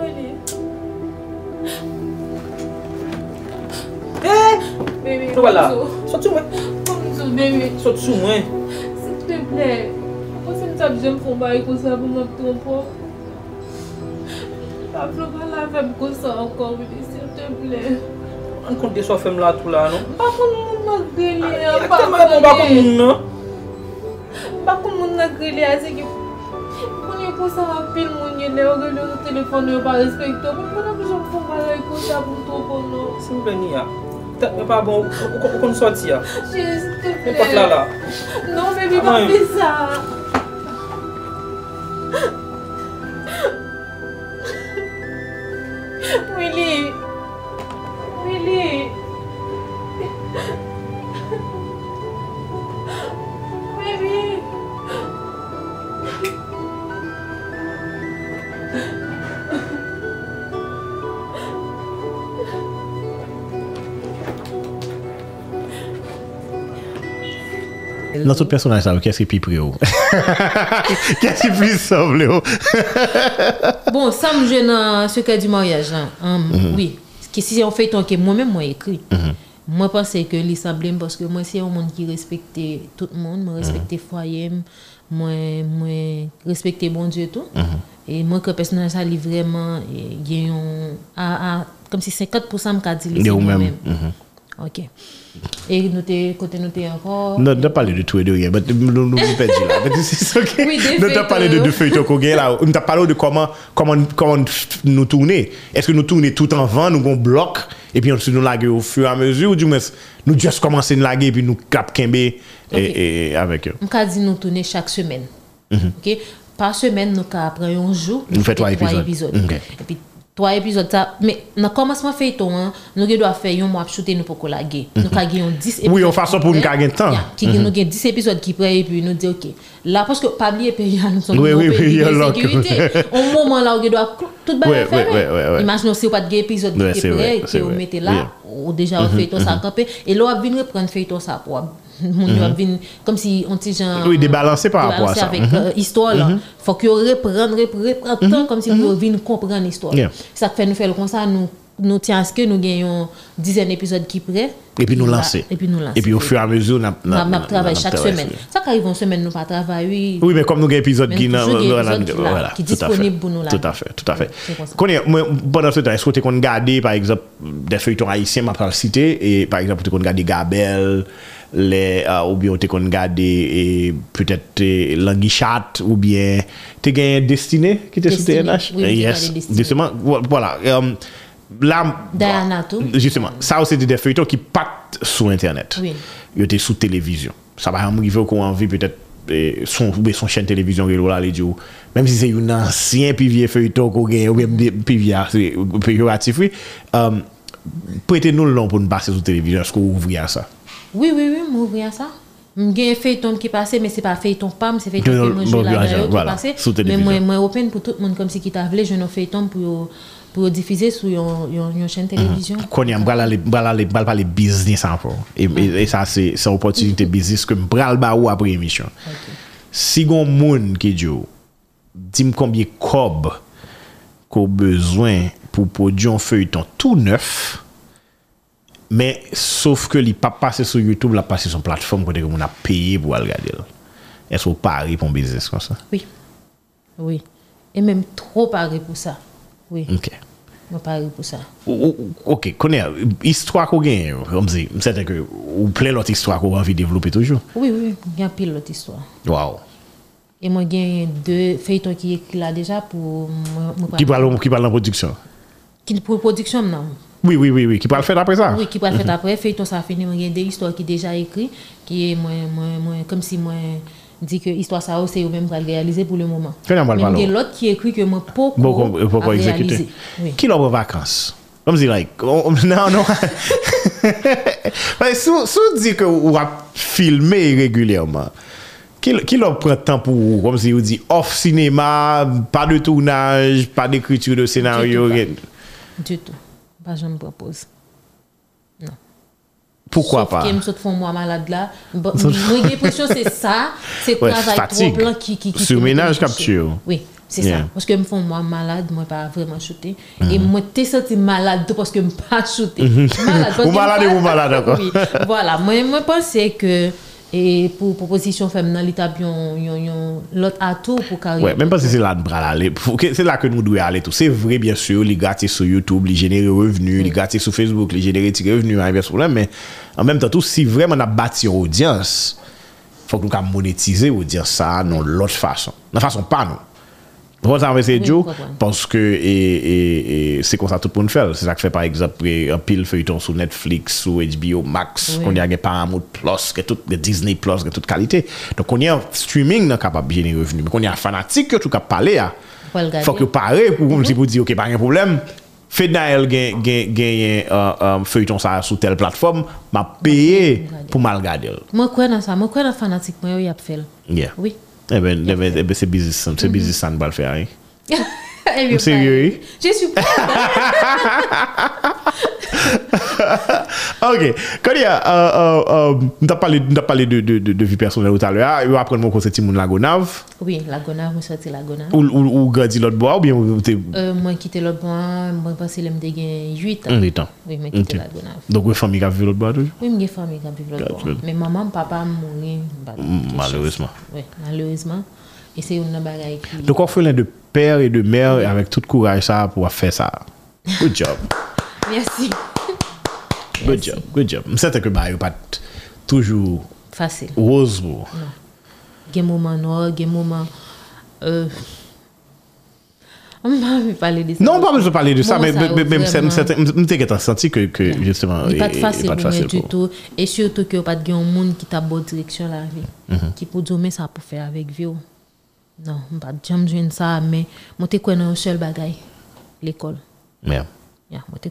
Eh! Baby, Nou wala. Komzo. Sot sou mwen. Komzo, baby. Sot sou mwen. S'il te plè. Tap jem fon bayi konsa pou mwen trompon. Pablo pala fem konsa ankon, wili, sil te ple. An kon de so fem la tou la, non? Bakon moun nan grele, an pa grele. Bon Bakon non? moun nan? Bakon moun nan grele, ase ki moun yo konsa apil moun ye le, orele yo telefon yo pa respekto. Moun moun ap jem fon bayi konsa pou trompon, non? Sin veni ya. Mwen pa bon, ou kon soti ya? Je, s'il te ple. Mwen pot la la. Non, bebi, pa fe sa. Willie! Willie! Willie! Nan tout personaj sa, kè se pi pre ou? Kè se pi semble ou? Bon, sa m jè nan Secret du mariage, hein. Um, Mhm. oui. Ki si yon feuilleton ke mwen mèm mwen ekri. Mwen pense ke li sablem paske mwen se yon moun ki respekte tout moun, mwen respekte foyem, mwen mwen respekte bon Dieu tout. E mwen ke personaj sa li vreman e, gen yon a, a, kom si 50% m ka di li Li se ou mwen mèm. mèm. Ok. E nou te, kote nou te ankor. Non, de pale de tout et de rien, but nou nou nou pe di la. But c'est des Non, te pale de feuilletons. de feuilleton ko gen la. Nou te pale de koman, koman, koman nou tourne. Est-ce que nou tourne tout en van, nou gon blok, et puis ensuite nou lage au fur et à mesure, ou du moins, nou just komanse nou lage, et puis nou kap kembe, et, et, avec eux. M ka di nou tourne chak semen. Ok? Par semen nou ka apren yon jou. Nou fè trois épisodes. Ok. Et puis, 3 epizod (laughs) sa, men nan komasman fey ton an, nou gen do a fey yon mwap choute nou pou kola gen. Nou ka gen yon 10 epizod. Oui, yon fason pou nou ka gen tan. Ya, ki gen nou gen 10 epizod ki pre, epi nou di ok. La, poske pabli epi yon, nou son nou epi yon sekurite. On mouman la, ou gen do a tout ba yon fey men. Imagin nou se ou pat gen epizod ki te pre, ki ou mette la, ou deja ou fey ton sa kape, e lo ap vin repren fey ton sa pou ap. Yo ap vin, kom si on ti jan... Oui, débalancer par rapport à ça. avec euh, histoire là. Faut que reprendre, reprendre, reprendre temps comme si nous vinn comprendre l'histoire. Yeah. Ça fait nous faire comme ça nous nous tient à ce que nous gagnons dizaine d'épisodes qui prêt. Et puis nous lancer. Et puis nous lancer. Et puis au fur et à mesure, n'a travaillé chaque semaine. Ça qu'arrive en semaine nous pas travailler. Oui, mais comme nous avons épisode qui voilà, qui tout à fait. disponible pour nous là. Tout à fait, tout à fait. Comme pendant ce temps, est-ce que tu kon gade, par exemple, des feuilletons haïtiens, ma pral cité, et par exemple, tu kon gade Gabel, uh, ou bien ou te kon gade e pwetet e, langi chat ou bien te gen destine ki te sou TNH. Oui, yes, justement, voilà. Um, la, Diana tout. Ah, justement, ça aussi des feuilletons qui partent sur Internet. Oui. Ils étaient sous télévision. Ça va arriver qu'on a envie peut-être e, son, son chaîne télévision qui là, les même si c'est un ancien pivier feuilleton qu'on gagne, ou bien pivier péjoratif, oui, prêtez-nous le nom pour nous passer sur télévision, est-ce qu'on ouvre ça? Oui, oui, oui, m'ouvrir à ça. J'ai un feuilleton qui passait, mais c'est pas feuilleton PAM, c'est feuilleton que je la sous Mais télévision. moi, moi open pour tout le monde comme si qui t'a voulu, j'ai un feuilleton pour pour diffuser sur une chaîne télévision. Qu'on y a m'bral aller m'bral aller m'bral parler business encore. Et, ça c'est une opportunité business que m'bral ba ou après émission. Si gon moun qui dit dis combien cob qu'on besoin pour produire un feuilleton tout neuf mais sauf que li pas passé sur YouTube, la passé sur une plateforme côté on a payé pour regarder. Est-ce qu'on parie pour un business comme ça? Oui. Oui. Et même trop pareil pour ça. Oui. OK. Moi pareil pour ça. Ok, konè, histoire qu'on gagne, comme c'est que, ou plein l'autre histoire qu'on a envie de développer toujours. Oui, oui, il y a pile l'autre histoire. Wow. Et moi, j'ai deux feuilletons qui écrit là déjà pour Qui parle, qui parle en production. Qui pour production non? Oui, oui, oui, oui, qui parle faire après ça. Oui, qui peut le faire après, feuilleton ça fini, moi j'ai des histoires qui déjà écrit qui est comme si moi dit que histoire ça c'est eux même le réaliser pour le moment. Mais il y a l'autre qui écrit que moi pas Bon, qu'on- pour qu'on exécute. Oui. Qui l'a en vacances? Comme si, like, on- on- (laughs) non, non. Ouais, Sou, sou di que ou a filmé régulièrement, qui, qui leur prend temps pour vous? Comme si vous dit off cinéma, pas de tournage, pas d'écriture de scénario. Tout. Du tout. Pas je me propose. Pourquoi Sauf pas? que me saute moi malade là. Moi (laughs) j'ai l'impression c'est ça, c'est Ouais, travail fatigue. trop plein qui qui qui me touche. capture. Oui, c'est Yeah. ça. Parce que me font moi malade, moi pas vraiment shooter et moi t'es senti malade parce que me pas shooter. Malade parce Ou malade ou malade encore. Oui. Voilà, moi moi pensais que et pour proposition dans l'état l'autre atout pour carrière. Ouais, même pas si c'est là de bras aller. Que- C'est là que nous devons aller tout. C'est vrai, bien sûr, les gratis sur YouTube, les générer revenus, les gratis sur Facebook, les générer des revenus, hein, mais en même temps, tout, si vraiment on a bâti audience, faut que nous monétiser l'audience ça de l'autre façon. De façon pas nous. Bon, Vous savez, c'est Joe, parce que et, et, et c'est comme ça tout le monde fait. C'est ça que fait, par exemple, un pile feuilleton sur Netflix, sur HBO Max, qu'on oui. a Paramount Plus, que tout, Disney Plus, que toute qualité. Donc, on y a streaming non, capable de bien les revenus. Mais qu'on y a fanatique, tout capable parler. Il faut que parler pour mm -hmm. dire, OK, pas de problème. Fednael gagne gen, gen, uh, um, euh, feuilleton ça sur telle plateforme, m'a payé mm-hmm. pour mal garder. Moi, je crois dans ça. Moi, je crois dans fanatique, moi, il y a fait. Yeah. Oui. Ebe, ebe se bizis san, se bizis san bal fe a yi. (laughs) Sérieux? Je suis prête. (laughs) Ok, Konya, euh, euh, euh, m'ta parlé, m'ta parlé de, de, de, de vie personnelle tout à l'heure. Yo apren moun kon se ti moun la gonav, Oui, la Gonave, moi sorti la Gonave. ou, ou, ou grandi l'autre bois, ou bien ou te... Euh, moi quitté l'autre bois, moi passé le gen 8 ans. Un temps. Oui, moi quitté Ok. la Gonave. Donc, ou fami ka vive l'autre bois toujours? Oui, j'ai famille qui vit l'autre That's good. bois. Mais maman, papa mouri. bah, quelque malheureusement. Oui, malheureusement. Et c'est une bagaille qui... Donc, orphelin de père et de mère, et avec tout courage ça, pour faire ça. (laughs) Good job. Merci. Good job. Good job. M'serte que ba yo pas toujours Facile. rose pour. Gen moment noir, gen moment... Euh... On m'a pas parler de ça. Non, pas besoin de parler de ça, mais, m'te qu'être senti que, que justement, Il pas et- et- facile pas moi du tout. Et surtout que pas de monde qui t'a bonne direction la vie. Mhm. Qui peut dire mais ça pour faire avec vie. Non, pas jamais joindre ça mais moi te connais un seul bagaille, l'école. Yeah,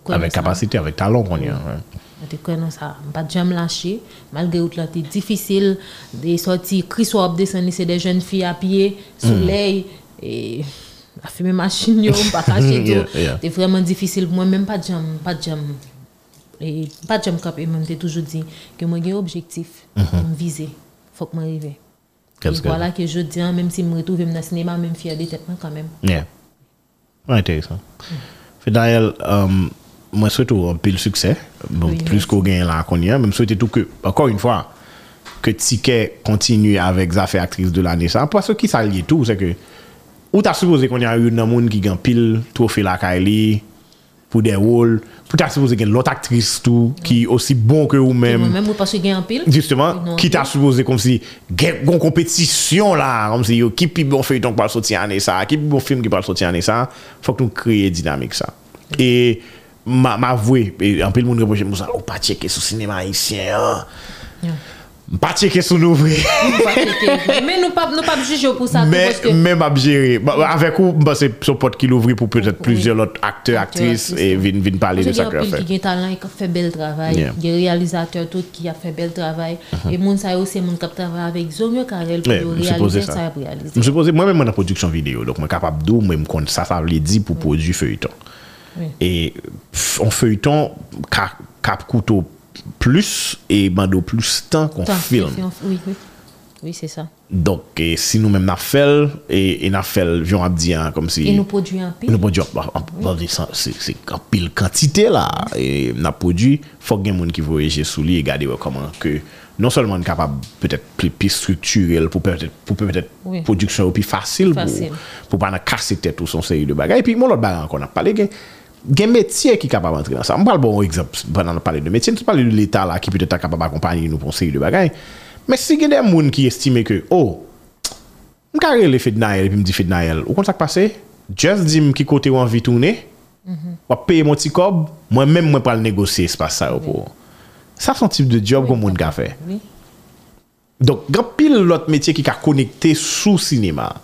Avec ça. capacité, avec talent qu'on y a. te connais ça, pas jamais lâcher. Malgré que c'est difficile des sorties cri soir descendre c'est des jeunes filles à pied, soleil et la fumer machine yo, pas (laughs) cacher tout. yeah. C'est vraiment difficile. Pour moi même pas jamais pas jamais et pas de camp et même toujours dit que moi j'ai un objectif me viser. Faut que m'arrive voilà que je dis hein, même si me retrouve dans le cinéma même fier de tête moi, quand même Yeah. Intéressant. Fait d'ailleurs, euh, moi souhaite un pile succès. Bon, Oui, plus qu'on gagne là qu'on y a. Même souhaite tout que, encore une fois, que Ticket continue avec Zafé actrice de l'année. Ça, parce que qui ça lié tout, c'est que, ou t'as supposé qu'on y a eu un monde qui gagne pile trophée la Kylie pour des rôles. Peut-être supposé qu'il y a l'autre actrice tout, qui est aussi bon que vous-même. Vous-même, vous pensez qu'il y a un pile Justement, non, qui t'a supposé comme si, une compétition là, comme si, qui plus bon feuilleton qui parle sortir année ça, qui plus bon film qui parle sortir année ça, faut que nous créions dynamique ça. Et, ma, ma voix, en pile, le monde reproche, oh, pas checker sur le cinéma haïtien, hein. pas checker son ouvrier. mais nous pas nous pas juger pour ça mais parce que même abjéré avec vous bah, c'est son pote qui l'ouvre pour peut-être plusieurs autres acteurs actrices et vinn vinn parler de ça que fait. Il y a talent qui fait bel travail, il yeah. y a réalisateur tout qui a fait bel travail uh -huh. et moun ça aussi moun qui travaille avec Zomio Karel pour réaliser ça ça réaliser. Je suppose moi même en production vidéo donc moi capable d'où même compte ça ça veut dire pour produire feuilleton. Et en feuilleton cap couteau plus et bando plus temps qu'on filme. Oui, oui. Oui, c'est ça. Donc, et si nous-mêmes n'a fait, et, et n'a fait, viens à dire comme si. Et nous produisons un pile. Nous produisons, en- en- c'est en pile quantité là. Et n'a produit, faut ait des gens qui voyagent sous lui et regarder comment que non seulement capable peut-être plus, plus structurel pour peut-être pour peut-être Oui. production plus facile, Facile. pour pour pas casser tête ou son série de bagages. Et puis mon autre bagage qu'on a parlé gen métier qui est capable d'entrer dans ça. On parle bon exemple, pendant parler de métier, nous parler de l'État là qui peut-être capable d'accompagner nous pour une série de bagages. Mais si y a des gens qui estiment que, oh, je vais le fait de Naël et puis me dis fait de Naël, ou comment ça passe? Just dim qui côté ou envie tourner, mm -hmm. payer mon petit cob, moi-même, moi, pas le négocier espace ça. Pour. Ça, c'est un type de job que oui. qu'on a fait. Oui. Donc, il y a pile l'autre métier qui est connecté sous cinéma.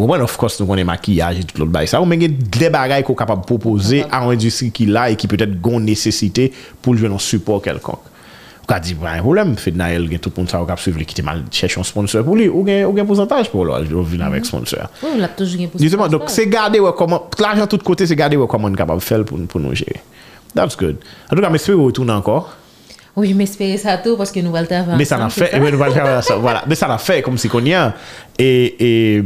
Ou mwen of course nou konen makiyaj et tout l'autre bagay sa. Ou men gen de bagay ko kapab proposer a an industri ki la e ki peut-être gon nesesite pou l'jwen an support kelkonk. Ou ka di, ba yon problem, fed na el gen tout moun sa ou kap suiv li ki te mal chèche yon sponsor pou li. Ou gen, ou gen pousantaj pou lò, ou vin avèk mhm. sponsor. Ou lap touj gen pousantaj. Justement, donc se gade wè koman, l'ajan tout kote se gade wè koman kapab fel pou, pou nou jere. That's good. An tou ka mespè wè retourne ankor. Oui, m'espérer ça tout parce que nous allons le faire. Mais ça l'a fait, mais nous allons le faire, voilà. Mais ça l'a fait comme si qu'on y a. Et, et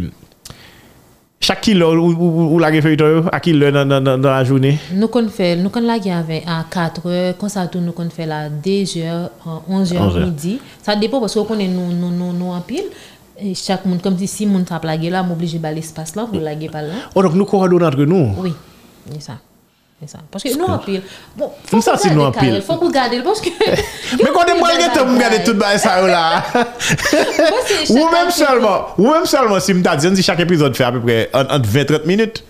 chaque kilo, ou, ou, ou la à kilo dans, dans, dans, dans la journée? Nous qu'on fait, nous qu'on la gagne à 4 heures, quand ça tourne, nous qu'on fait là 2 heures, 11 11 heures heures. midi. Ça dépend parce qu'on connaît nous, nous, nous, nous en pile. Et chaque monde, comme si si monde tape la gueule là, m'oblige à l'espace là pour la gueule par là. Oh, donc nous coordonnons entre nous? Oui, c'est ça. Parce que nous en pile. Bon, faut ça si nous en pile. Faut que garder parce que Mais quand des malgré tout regarder tout bail ça là. Ou même (laughs) seulement, ou même seulement si me t'a dit chaque épisode fait à peu près entre 20 30 minutes.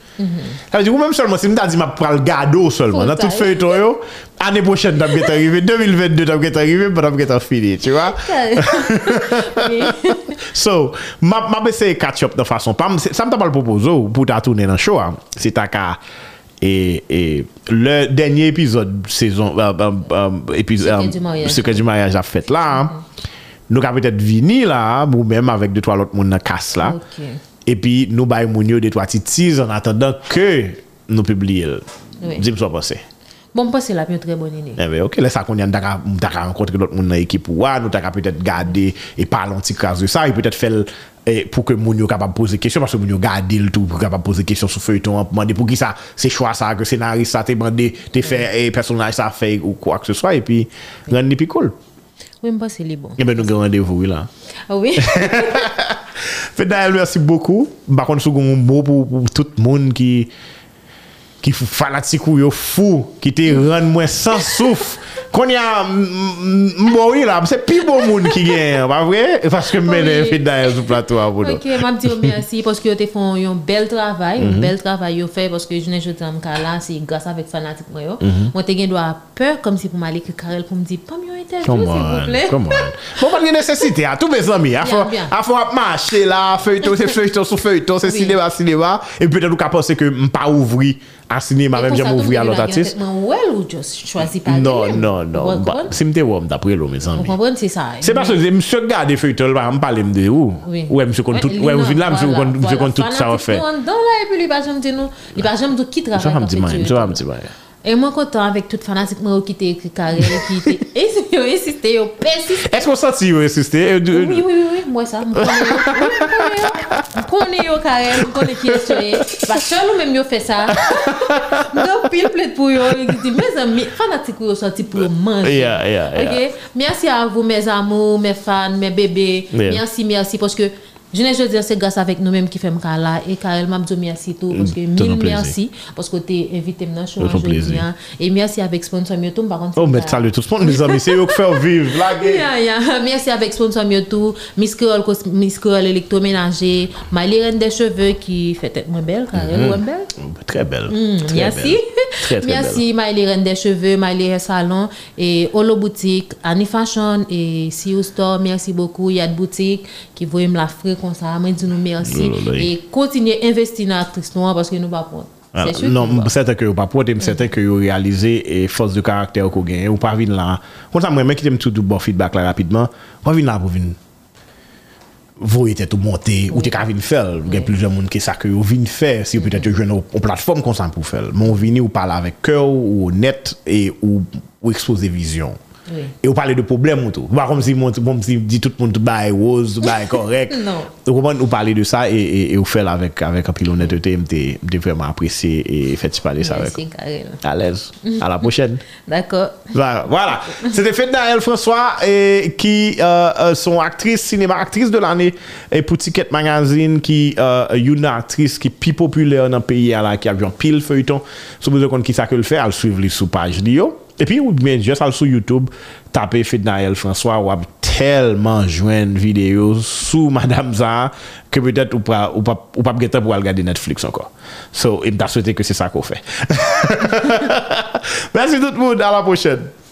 Ça veut dire ou même seulement si me t'a dit m'a pral gado seulement dans toute feuilleton yo, année prochaine t'a get arrivé 2022 t'a get arrivé pas t'a get fini, tu vois. (laughs) (laughs) so, m'a m'a essayer catch up de façon ça me t'a pas le proposer oh, pour t'a tourner dans show. C'est ta Et, et, le dernier épisode saison euh, euh, épisode euh, du mariage, secret du mariage a fait là mm -hmm. nous avons peut-être vini là ou même avec deux trois autres monde dans casse là okay. et puis nous bail moun yo des trois titis en attendant que nous publions oui. dis-moi ce passé Bon, parce que la une très bonne année. Eh bien, ok, là, ça qu'on a, on a rencontré d'autres monde dans l'équipe, ou nous avons peut-être gardé et parlé un petit cas de ça, et peut-être fait Et pour que moun yo capable poser question parce que moun yo garder le tout pour capable poser question sur feuilleton demander pour qui ça c'est choix ça que scénariste ça t'es demandé t'es fait mm. et personnage ça fait ou quoi que ce soit et puis rendre plus cool. Oui me pense les bon. Et ben nous avons rendez-vous là ah oui. (laughs) Fedayel merci beaucoup. Par contre sou un mot pour tout le monde qui ki fanatik ou yo fou, ki te rend mwen sans souf, kon ya mboui la, se pi bon moun ki gen, pa vre? Paske mwen oui. (laughs) fè daye sou plato a bono. Ok, mab di yo mersi, paske yo te fon yon bel travay, yon mhm. mm -hmm. bel travay yo fè, paske jounen joutan mka la, se yon grasa vek fanatik mwen yo, mwen mm -hmm. te gen do a peur, kom si pou malik karel pou mdi, pam yon interview, s'il vous plè. Come on, come on. Mwen pan gen nesesite a, tou me zami, a fon ap mache la, feuilleton, se feuilleton sou feuilleton, se oui. sinema, sinema, e pwede nou ka pense ke mpa ouvri, Asini ma menm jèm ouvri an lot atis. Mwen wèl ou jòs chwazi pa gèlèm? Non, non, non. Si mte wèm dapre lò, mè san mi. Mwen se sa. Se pa se zè mse gade fèy tol pa, mpale mde ou. Ouè mse kon tout, ouè mse la mse kon tout sa wè fè. Fanatik nou an dan la, epi li pa jèm te nou, li pa jèm do ki travè. Mse wèm di man, mse wèm di man. Et moi, content avec toute fanatique, moi, qui t'ai écrit Karel, qui t'ai insisté, insisté, persisté. Est-ce qu'on sentit vous insister? Oui, oui, oui, oui, moi ça, je connais yo. Je connais yo, Karel, je connais qui est. Parce que nous même yo fait ça. (laughs) Donc, pile plaide pour yo. Dit, mes amis, fanatiques yo sorti pour yo manger. Yeah, yeah, yeah. Ok? Merci à vous, mes amours, mes fans, mes bébés. Merci, merci, parce que je ne veux dire, c'est grâce avec nous-mêmes qui faisons là. Et Karel m'a dit merci tout, parce que Mm, mille merci, parce que tu es invité dans le show aujourd'hui. Et merci avec sponsor Myoto, par contre. Oh, mais pas- salut tout le monde, mes amis, c'est eux qui font vivre la (laughs) guerre. Merci avec sponsor Myoto, Miss Creole, Miss Creole électroménager, Reine des cheveux qui fait tête moins belle, Karel, Mhm. ou belle. Très belle. Mm, merci. Belle. Très, très merci, Miley Reine des cheveux, Salon, et Holo Boutique, Annie Fashion, et CEO Store, merci beaucoup. Il y a de boutiques qui voient me la comme ça. Moi, dis nous merci. Oh. Et continuez à investir dans l'actrice noire parce que nous pas prendre. Ah, non, pas. c'est certain que vous pas mais c'est certain que vous réalisez et force de caractère que vous gagnez. Ou pas venir là. Comme ça, moi, même qui t'aime tout bon feedback là rapidement, pas venir là pour venir. vous êtes tout monté ou t'es qu'à venir faire il y a plusieurs monde qui ça que vous venez faire si vous peut-être jeune en plateforme comme ça pour faire mon venir ou parler avec cœur ou honnête et e ou, ou exposer vision. Oui. Et vous parlez de problèmes ou tout. Pas comme si, comme si dit tout le monde bah rose, bah correct. (laughs) non. Vous comprenez, vous parlez de ça et, et, et vous faites avec, avec un pile honnêteté. Je vraiment apprécié et faites parler ça avec. À l'aise. À la prochaine. (laughs) D'accord. Voilà. voilà. C'était Fedna El François et, qui euh, euh sont actrices cinéma, actrice de l'année et pour Ticket Magazine qui euh, une actrice qui est plus populaire dans le pays là, qui a vu un pile feuilleton. Si vous avez qui ça que le fait, elle suivre les sous-pages d'Io. epi ou bien just al sou Youtube tape Fidnael François wap telman jwen videyo sou Madame Zan ke petet ou pa, pa, pa geta pou al gade Netflix anko so im ta souwete ke se sa ko fe Mersi tout moun, a la pochene